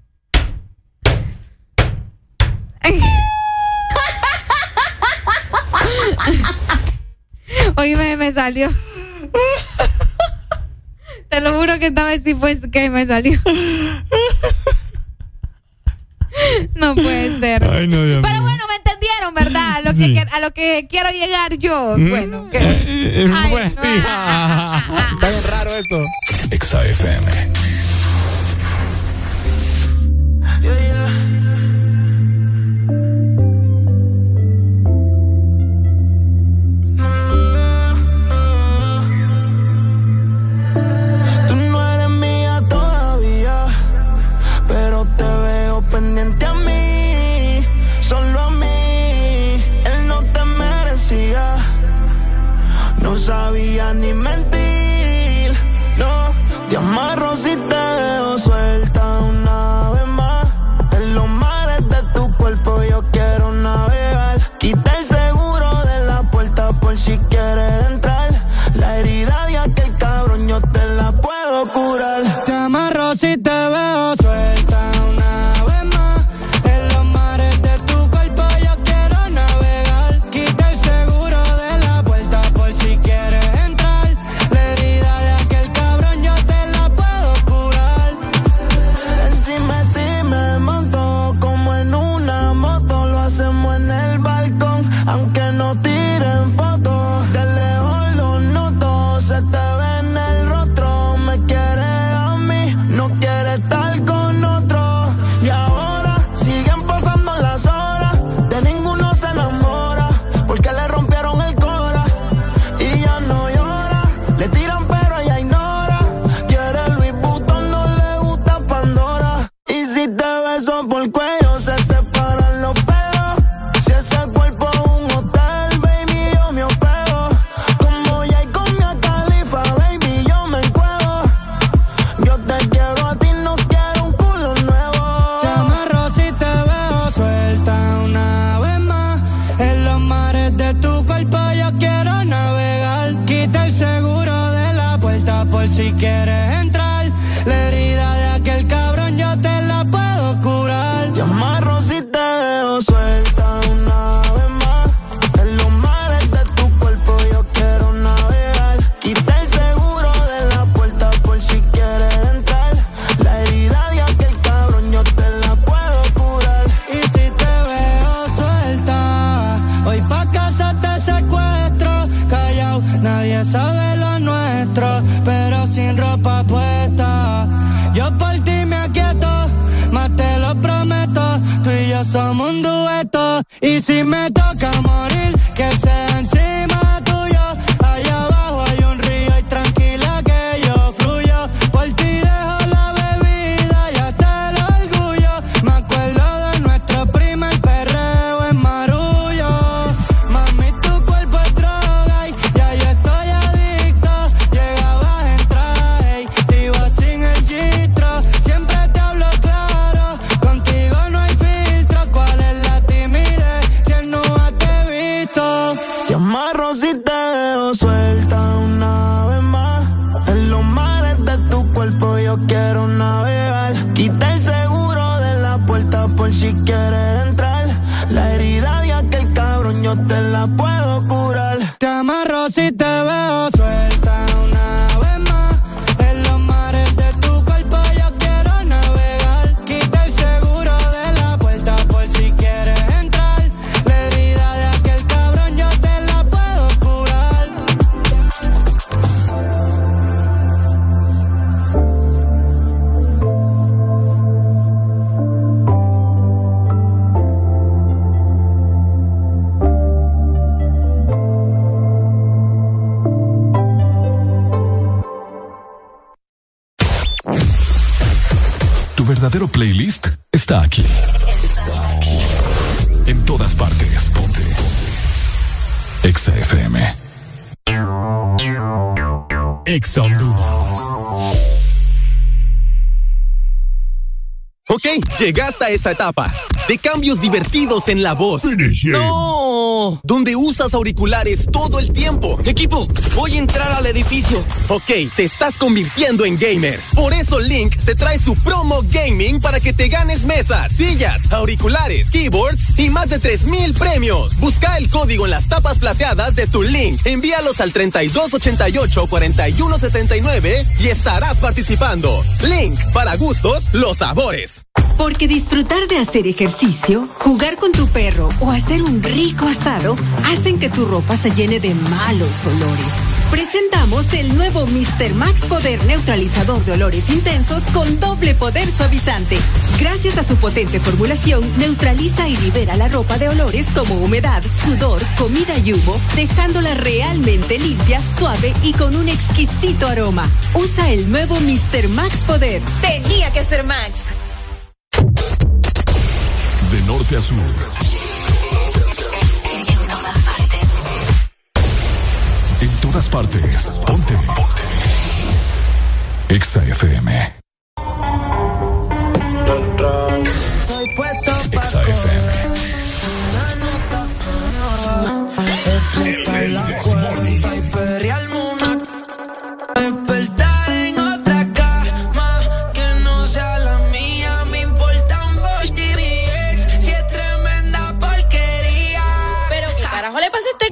(laughs) Oye, me salió. Te lo juro que esta vez sí fue que me salió. No puede ser. Ay, no, Dios Pero mío. bueno, me entendieron, ¿verdad? A lo, Sí. que, a lo que quiero llegar yo. Mm. Bueno, que- Eh, Ay, pues, no. sí. (laughs) Está bien raro eso. Exa Llegaste a esa etapa de cambios divertidos en la voz. No, donde usas auriculares todo el tiempo. Equipo, voy a entrar al edificio. Ok, te estás convirtiendo en gamer. Por eso Link te trae su promo gaming para que te ganes mesas, sillas, auriculares, keyboards y más de 3000 premios. Busca el código en las tapas plateadas de tu Link. Envíalos al 3288 4179 y estarás participando. Link para gustos, los sabores. Porque disfrutar de hacer ejercicio, jugar con tu perro o hacer un rico asado hacen que tu ropa se llene de malos olores. Presentamos el nuevo Mr. Max Poder Neutralizador de Olores Intensos con doble poder suavizante. Gracias a su potente formulación, neutraliza y libera la ropa de olores como humedad, sudor, comida y humo, dejándola realmente limpia, suave y con un exquisito aroma. Usa el nuevo Mr. Max Poder. Tenía que ser Max. De norte a sur. En todas partes. Ponte. Exa FM. Exa FM. te...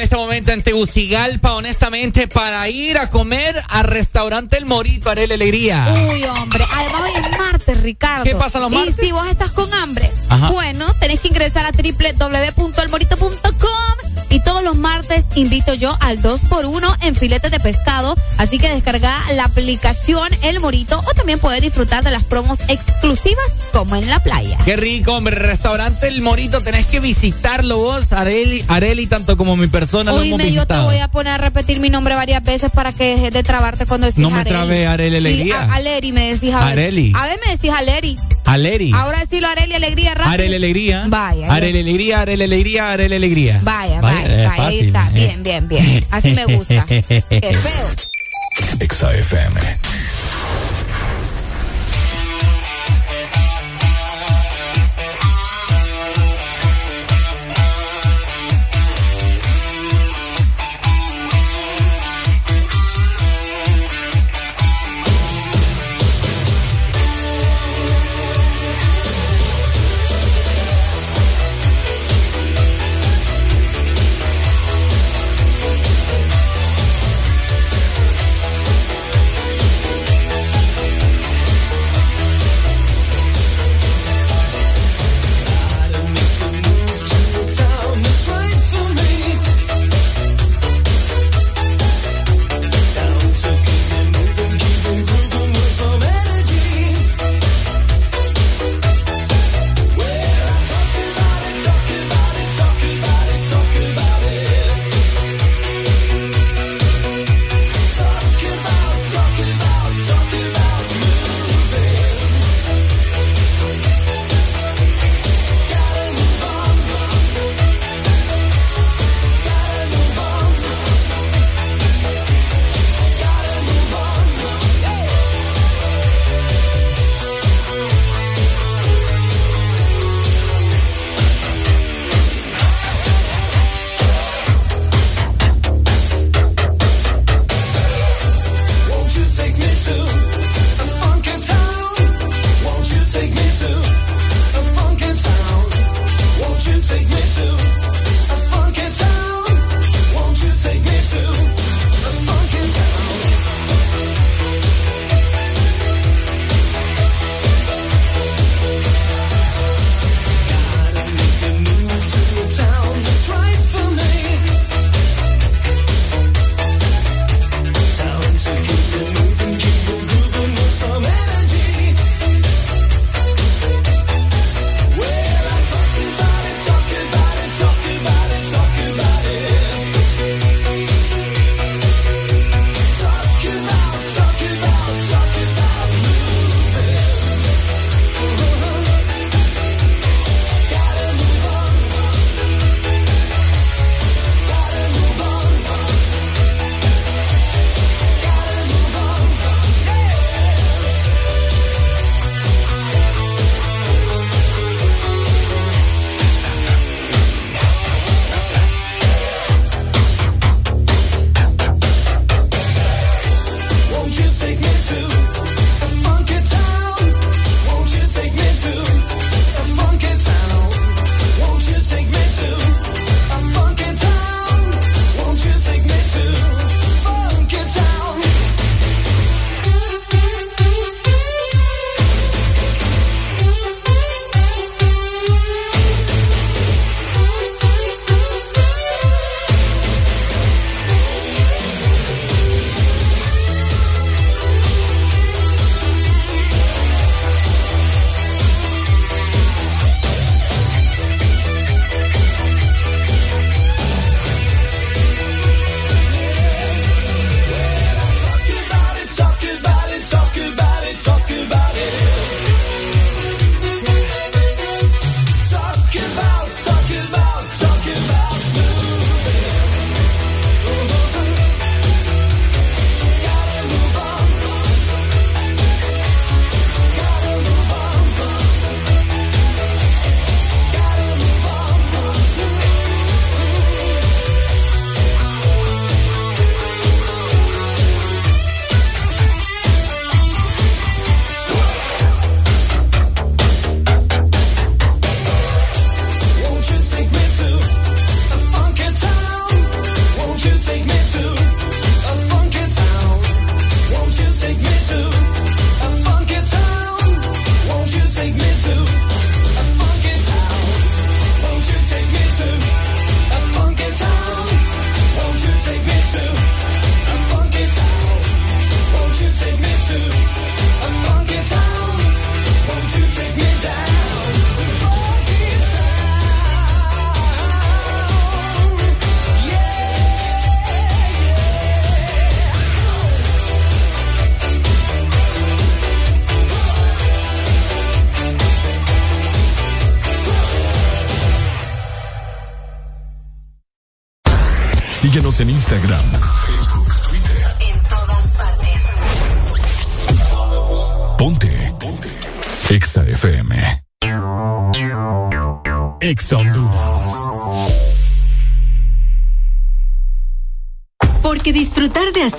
en este momento en Tegucigalpa, honestamente, para ir a comer al restaurante El Morito, haré la alegría. Uy, hombre. Además, hoy es martes, Ricardo. ¿Qué pasa los martes? Y si vos estás con hambre, Ajá. bueno, tenés que ingresar a www.elmorito.com los martes invito yo al 2x1 en filetes de pescado. Así que descarga la aplicación El Morito o también puedes disfrutar de las promos exclusivas como en la playa. Qué rico, hombre. Restaurante El Morito, tenés que visitarlo vos, Areli, Areli tanto como mi persona Hoy me yo te voy a poner a repetir mi nombre varias veces para que dejes de trabarte cuando decís No me Areli. trabé, Areli Alegría. Sí, a- Aleri me decís a ver. Areli. A ver me decís Aleri. Aleri. Ahora decirlo Areli Alegría rápido. Areli Alegría. Vaya. Areli Alegría, Areli Alegría, Areli Alegría. Vaya, vaya, es vaya, ahí fácil, está. eh. Bien, bien, bien. Así me gusta. (laughs) Qué feo. Exa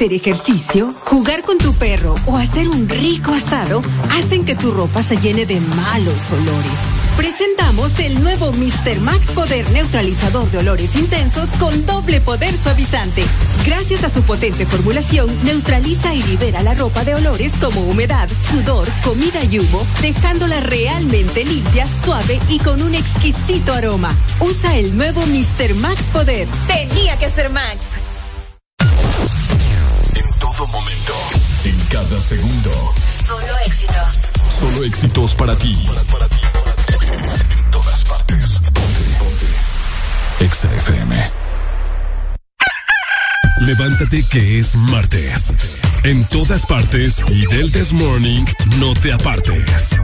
Hacer ejercicio, jugar con tu perro o hacer un rico asado hacen que tu ropa se llene de malos olores. Presentamos el nuevo Mr. Max Poder Neutralizador de Olores Intensos con doble poder suavizante. Gracias a su potente formulación, neutraliza y libera la ropa de olores como humedad, sudor, comida y humo, dejándola realmente limpia, suave y con un exquisito aroma. Usa el nuevo Mr. Max Poder. Tenía que ser Max. Cada segundo. Solo éxitos. Solo éxitos para ti. Para. En todas partes. Ponte, ponte. Exa Levántate que es martes. En todas partes y del This Morning no te apartes.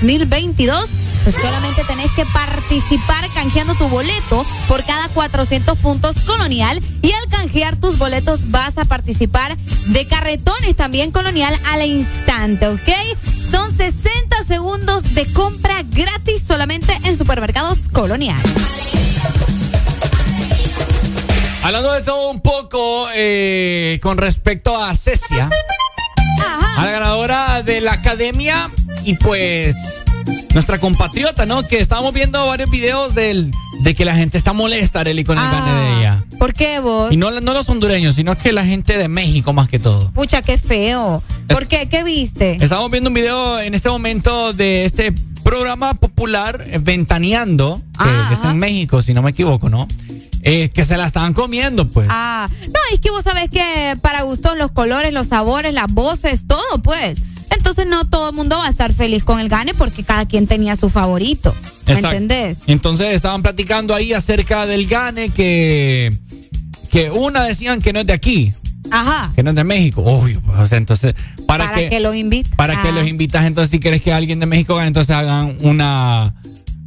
2022. Pues solamente tenés que participar canjeando tu boleto por cada 400 puntos colonial y al canjear tus boletos vas a participar de carretones también colonial al instante, ¿ok? Son 60 segundos de compra gratis solamente en supermercados colonial. Hablando de todo un poco eh, con respecto a Cecia, a la ganadora de la academia y pues nuestra compatriota, ¿no? Que estábamos viendo varios videos del, de que la gente está molesta, Arely, con el gane de ella. ¿Por qué vos? Y no, no los hondureños, sino que la gente de México más que todo. Pucha, qué feo. ¿Por qué? ¿Qué viste? Estamos viendo un video en este momento de este programa popular eh, Ventaneando, que, que está en México, si no me equivoco, ¿no? Eh, que se la estaban comiendo, pues. Ah, no, es que vos sabés que para gustos los colores, los sabores, las voces, todo, pues. Entonces no todo el mundo va a estar feliz con el gane porque cada quien tenía su favorito. ¿Me Exacto. entendés? Entonces estaban platicando ahí acerca del gane que, que una decían que no es de aquí, Ajá. que no es de México. Obvio, pues, o sea, entonces, ¿para, Para, que, los invite. ¿Para Ah. los invitas? Entonces, si quieres que alguien de México gane, entonces hagan una.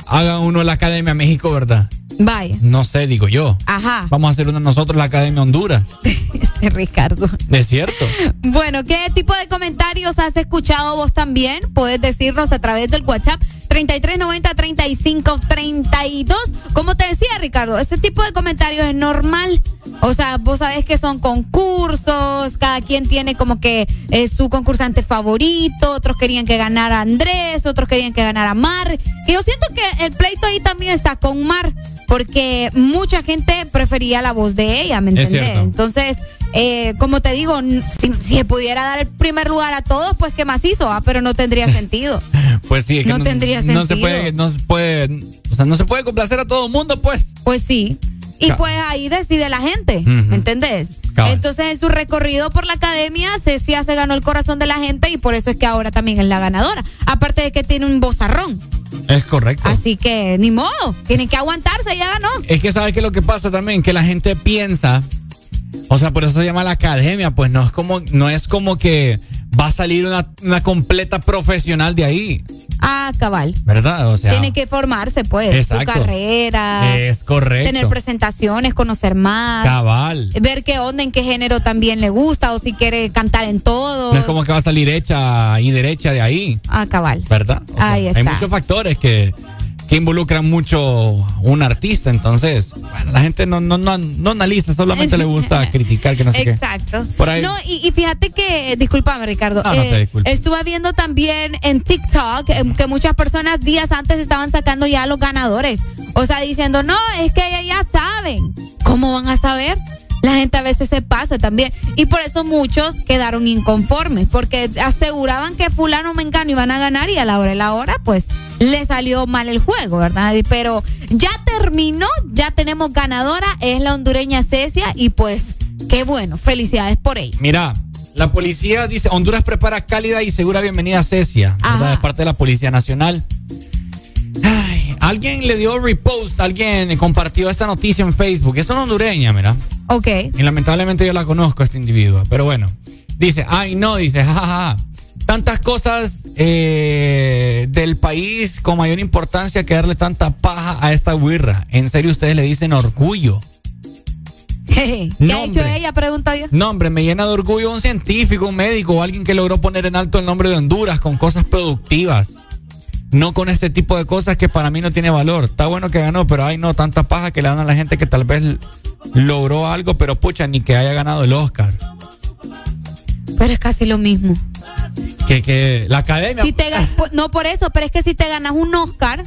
Hagan uno la Academia México, ¿verdad? Vaya. No sé, digo yo. Ajá. Vamos a hacer una nosotros la Academia Honduras. (laughs) Este Ricardo. ¿Es cierto? Bueno, ¿qué tipo de comentarios has escuchado vos también? Puedes decirnos a través del WhatsApp 3390-3532. Como te decía, Ricardo, ese tipo de comentarios es normal. O sea, vos sabés que son concursos, cada quien tiene como que eh, su concursante favorito, otros querían que ganara Andrés, otros querían que ganara Mar. Y yo siento que el pleito ahí también está con Mar, porque mucha gente prefería la voz de ella, ¿me entendés? Entonces, eh, como te digo, si, si se pudiera dar el primer lugar a todos, pues qué macizo, ah, pero no tendría (laughs) sentido. Pues sí, es que No tendría No se puede, no se puede, o sea, no se puede complacer a todo el mundo, pues. Pues sí. Y pues ahí decide la gente. ¿me entendés? Cabal. Entonces en su recorrido por la academia, Cecia se ganó el corazón de la gente y por eso es que ahora también es la ganadora. Aparte de que tiene un bozarrón. Es correcto. Así que ni modo, tienen que aguantarse, ya ganó. Es que sabes que lo que pasa también, que la gente piensa, o sea, por eso se llama la academia, pues no es como, no es como que va a salir una, una completa profesional de ahí, Ah, cabal. ¿verdad? O sea, Tiene que formarse, pues, Exacto. su carrera. es correcto. Tener presentaciones, conocer más. Cabal. Ver qué onda, en qué género también le gusta o si quiere cantar en todo. No es como que va a salir hecha y derecha de ahí, Ah, cabal. ¿verdad? O sea, Ahí Hay está. muchos factores que, que involucran mucho un artista, entonces, bueno, la gente no, no, no, no analiza, solamente le gusta (laughs) criticar, que no sé qué. Exacto. Por ahí- No, y, y fíjate que, discúlpame Ricardo, No, no te eh, estuve viendo también en TikTok eh, que muchas personas días antes estaban sacando ya a los ganadores. O sea, diciendo, no, es que ya saben. ¿Cómo van a saber? La gente a veces se pasa también. Y por eso muchos quedaron inconformes, porque aseguraban que fulano mengano iban a ganar y a la hora de la hora, pues, le salió mal el juego, ¿verdad? Pero ya terminó, ya tenemos ganadora, es la hondureña Cecia y pues, qué bueno, felicidades por ella. Mira, la policía dice, Honduras prepara cálida y segura bienvenida a Cecia, de parte de la Policía Nacional. Ay, alguien le dio repost, alguien compartió esta noticia en Facebook. Es una hondureña, mira. Ok. Y lamentablemente yo la conozco, a este individuo. Pero bueno, dice, ay, no, dice, jajaja. Tantas cosas eh, del país con mayor importancia que darle tanta paja a esta guirra. En serio, ustedes le dicen orgullo. (laughs) ¿Qué ha hombre. ella? Pregunto yo. No, hombre, me llena de orgullo un científico, un médico o alguien que logró poner en alto el nombre de Honduras con cosas productivas. No con este tipo de cosas que para mí no tiene valor. Está bueno que ganó, pero hay no tanta paja que le dan a la gente que tal vez logró algo, pero pucha, ni que haya ganado el Oscar. Pero es casi lo mismo. Que, que la academia. Si te (laughs) no por eso, pero es que si te ganas un Oscar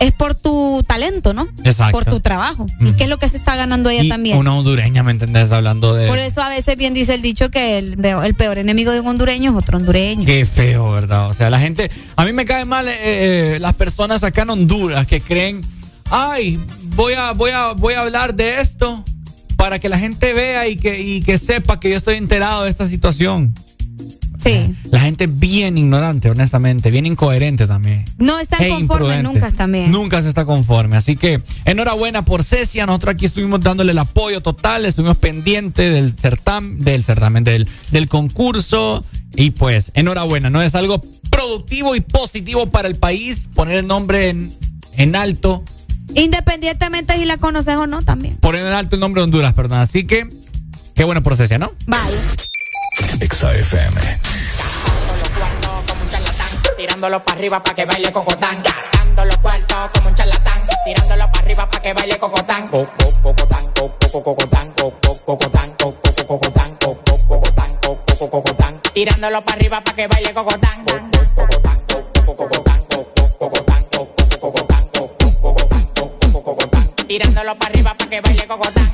es por tu talento, ¿no? Exacto. Por tu trabajo. ¿Y qué es lo que se está ganando ella y también? una hondureña, ¿me entendés? Hablando de. Por eso a veces bien dice el dicho que el, el peor enemigo de un hondureño es otro hondureño. Qué feo, ¿verdad? O sea, la gente. A mí me caen mal eh, eh, las personas acá en Honduras que creen. Ay, voy a, voy a, voy a hablar de esto. para que la gente vea y que, y que sepa que yo estoy enterado de esta situación. Sí. La gente bien ignorante, honestamente, bien incoherente también. No está E conforme nunca también. Nunca se está conforme. Así que enhorabuena por Cecia. Nosotros aquí estuvimos dándole el apoyo total, estuvimos pendientes del certamen, del certamen, del, del concurso. Y pues, enhorabuena, ¿no? Es algo productivo y positivo para el país poner el nombre en, en alto, Independientemente si la conoces o no también. poner en alto el nombre de Honduras, perdón. Así que, qué bueno por Cecia, ¿no? Vale. Exa FM. Tirándolo para arriba para que baile cocotán. Dando los cuartos como un charlatán. Tirándolo para arriba para que baile cocotán. Co- co- Cocotán, co- co- cocotán, co- co- cocotán, co- co- cocotán, co- co- cocotán, co- co- cocotán. Tirándolo para arriba para que baile cocotán. Co- co- cocotán, co- co- cocotán, co- co- cocotán, co- co- cocotán, co- co- cocotán, co- co- cocotán. Tirándolo para arriba para que baile cocotán.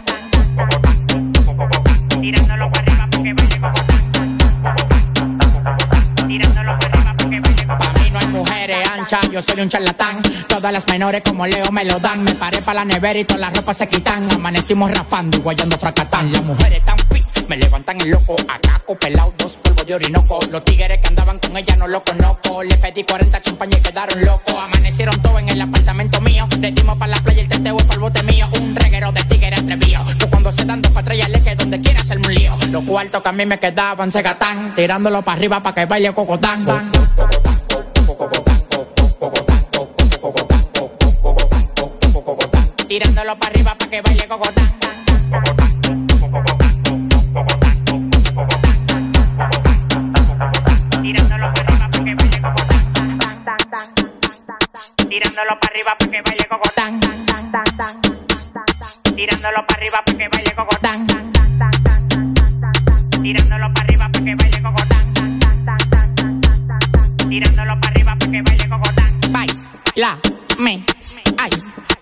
Tirándolo para yo soy un charlatán. Todas las menores como Leo me lo dan. Me paré para la nevera y todas las ropas se quitan. Amanecimos rapando y guayando fracatán. Las mujeres tan pit, me levantan el loco. Acá pelado, dos polvos de orinoco. Los tigres que andaban con ella no lo conozco. Le pedí 40 champañas y quedaron locos. Amanecieron todos en el apartamento mío. Le dimos para la playa el teteo para el bote mío. Un reguero de tigres atrevido. Pues cuando se dan dos patrullas le que donde quiera hacerme un lío. Los cuartos que a mí me quedaban se gatán. Tirándolo para arriba para que baile cocotán. Tirándolo para arriba para que baile cocotán. Tirándolo para arriba para que baile cocotán. Tirándolo para arriba para que baile cocotán. Tirándolo para arriba para que baile cocotán. Tirándolo para arriba para que baile cocotán. Tirándolo para arriba para que me,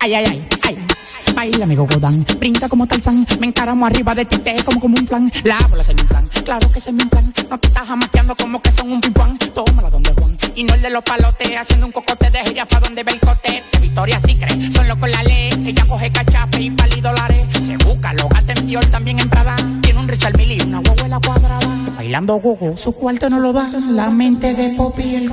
ay, ay, ay, ay. Baila mi cocotán, brinda como Tarzán, me encaramo arriba de ti, te como como un flan. La bola es mi plan, claro que es mi plan. No te estás jamaqueando como que son un pimpán. Tómala donde Juan, y no el de los palotes, haciendo un cocote de gira pa' donde ve el cote. De Victoria sí cree, son locos la ley. Ella coge cachape y pali dólares. Se busca, lo gasta en también en Prada. Tiene un Richard Mille y una huevuela cuadrada. Bailando gogo, su cuarto no lo da. La mente de Poppy y el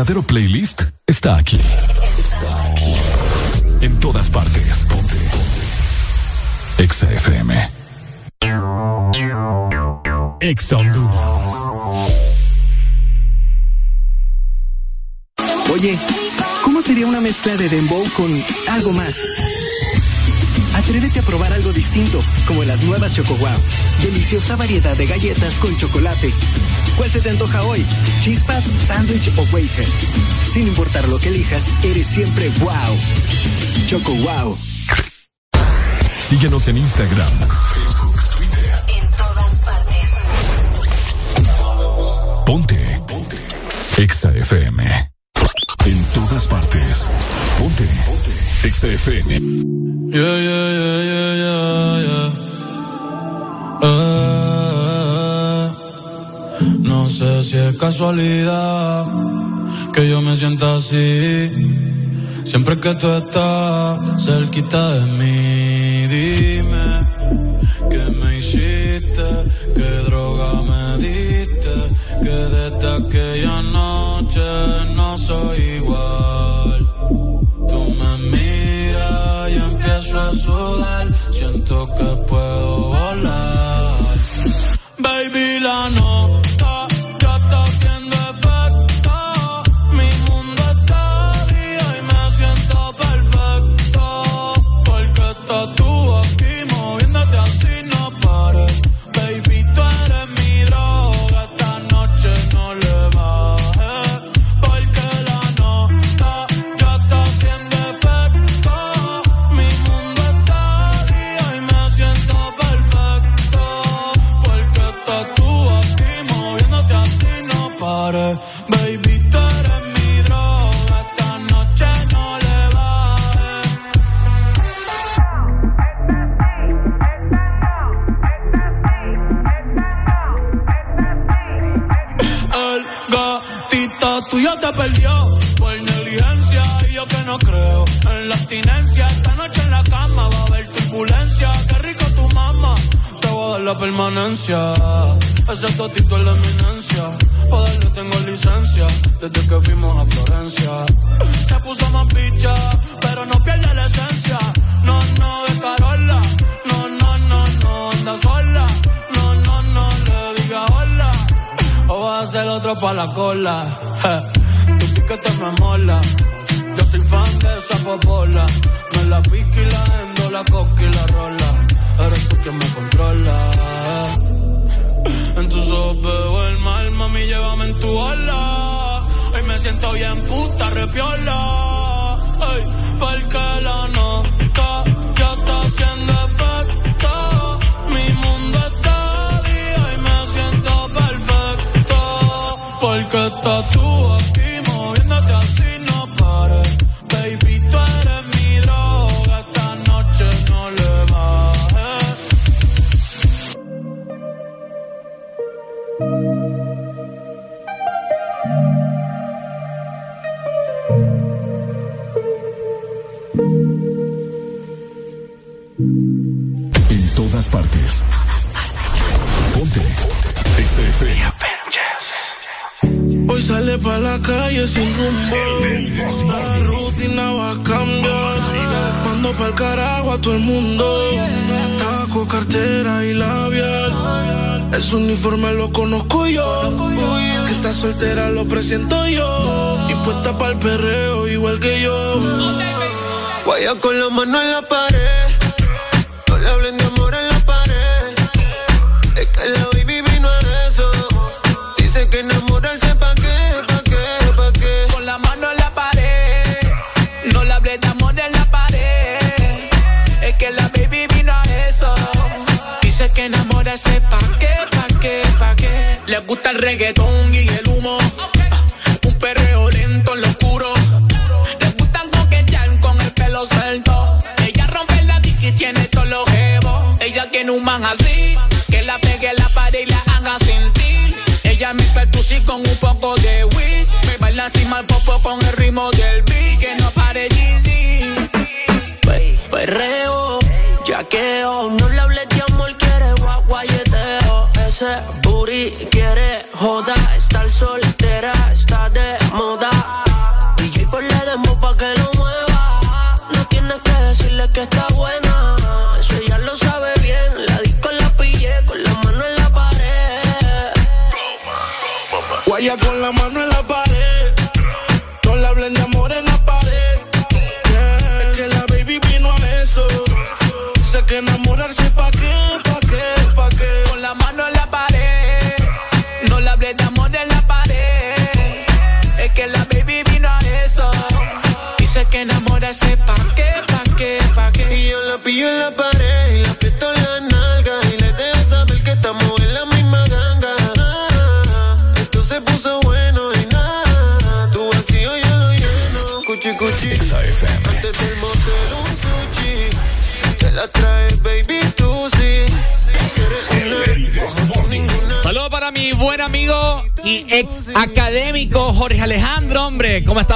verdadero playlist está aquí. Está aquí. En todas partes. Ponte. Exa FM. Exa Honduras. Oye, ¿cómo sería una mezcla de dembow con algo más? Atrévete a probar algo distinto, como las nuevas Choco Wow. Deliciosa variedad de galletas con chocolate. ¿Cuál se te antoja hoy? ¿Chispas, sándwich o wafer? Sin importar lo que elijas, eres siempre wow. Choco Wow. Síguenos en Instagram, En todas partes. Ponte. Ponte. Exa FM. Todas partes. Ponte. FM. Yeah, yeah, yeah, yeah, yeah, yeah. No sé si es casualidad que yo me sienta así. Siempre que tú estás cerquita de mí, dime qué me hiciste, qué droga me diste, que desde aquella noche no soy igual. Tú me miras y empiezo a sudar. Siento que puedo volar. Baby, la nota pon el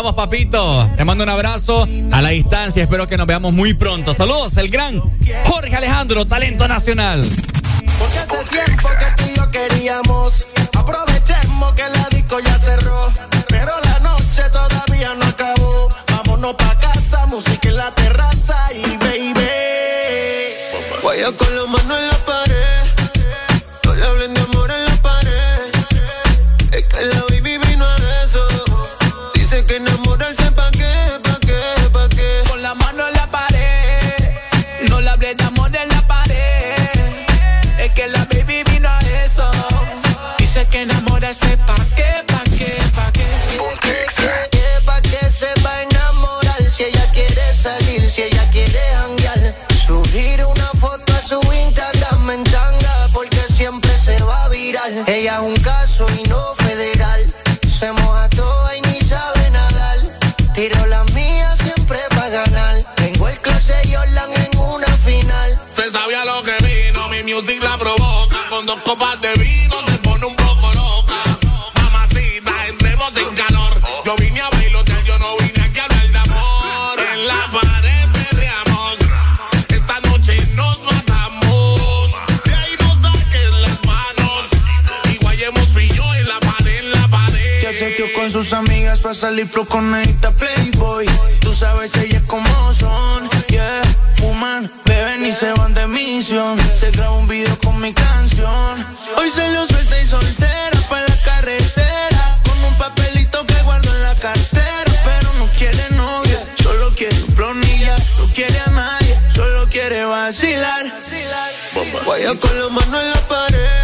vamos, papito. Te mando un abrazo a la distancia. Espero que nos veamos muy pronto. Saludos, el gran Jorge Alejandro, talento nacional. Porque hace tiempo que tú y yo queríamos. Aprovechemos que la disco ya cerró. Pero la noche todavía no acabó. Vámonos pa' casa, música en la terraza y baby. Voy a Colombia ella sus amigas para salir pro con esta Playboy. Tú sabes ellas cómo son, yeah. Fuman, beben y se van de misión. Se graba un video con mi canción. Hoy se lo suelta y soltera pa la carretera con un papelito que guardo en la cartera, pero no quiere novia, solo quiere plonilla, no quiere a nadie, solo quiere vacilar. Vaya con la mano en la pared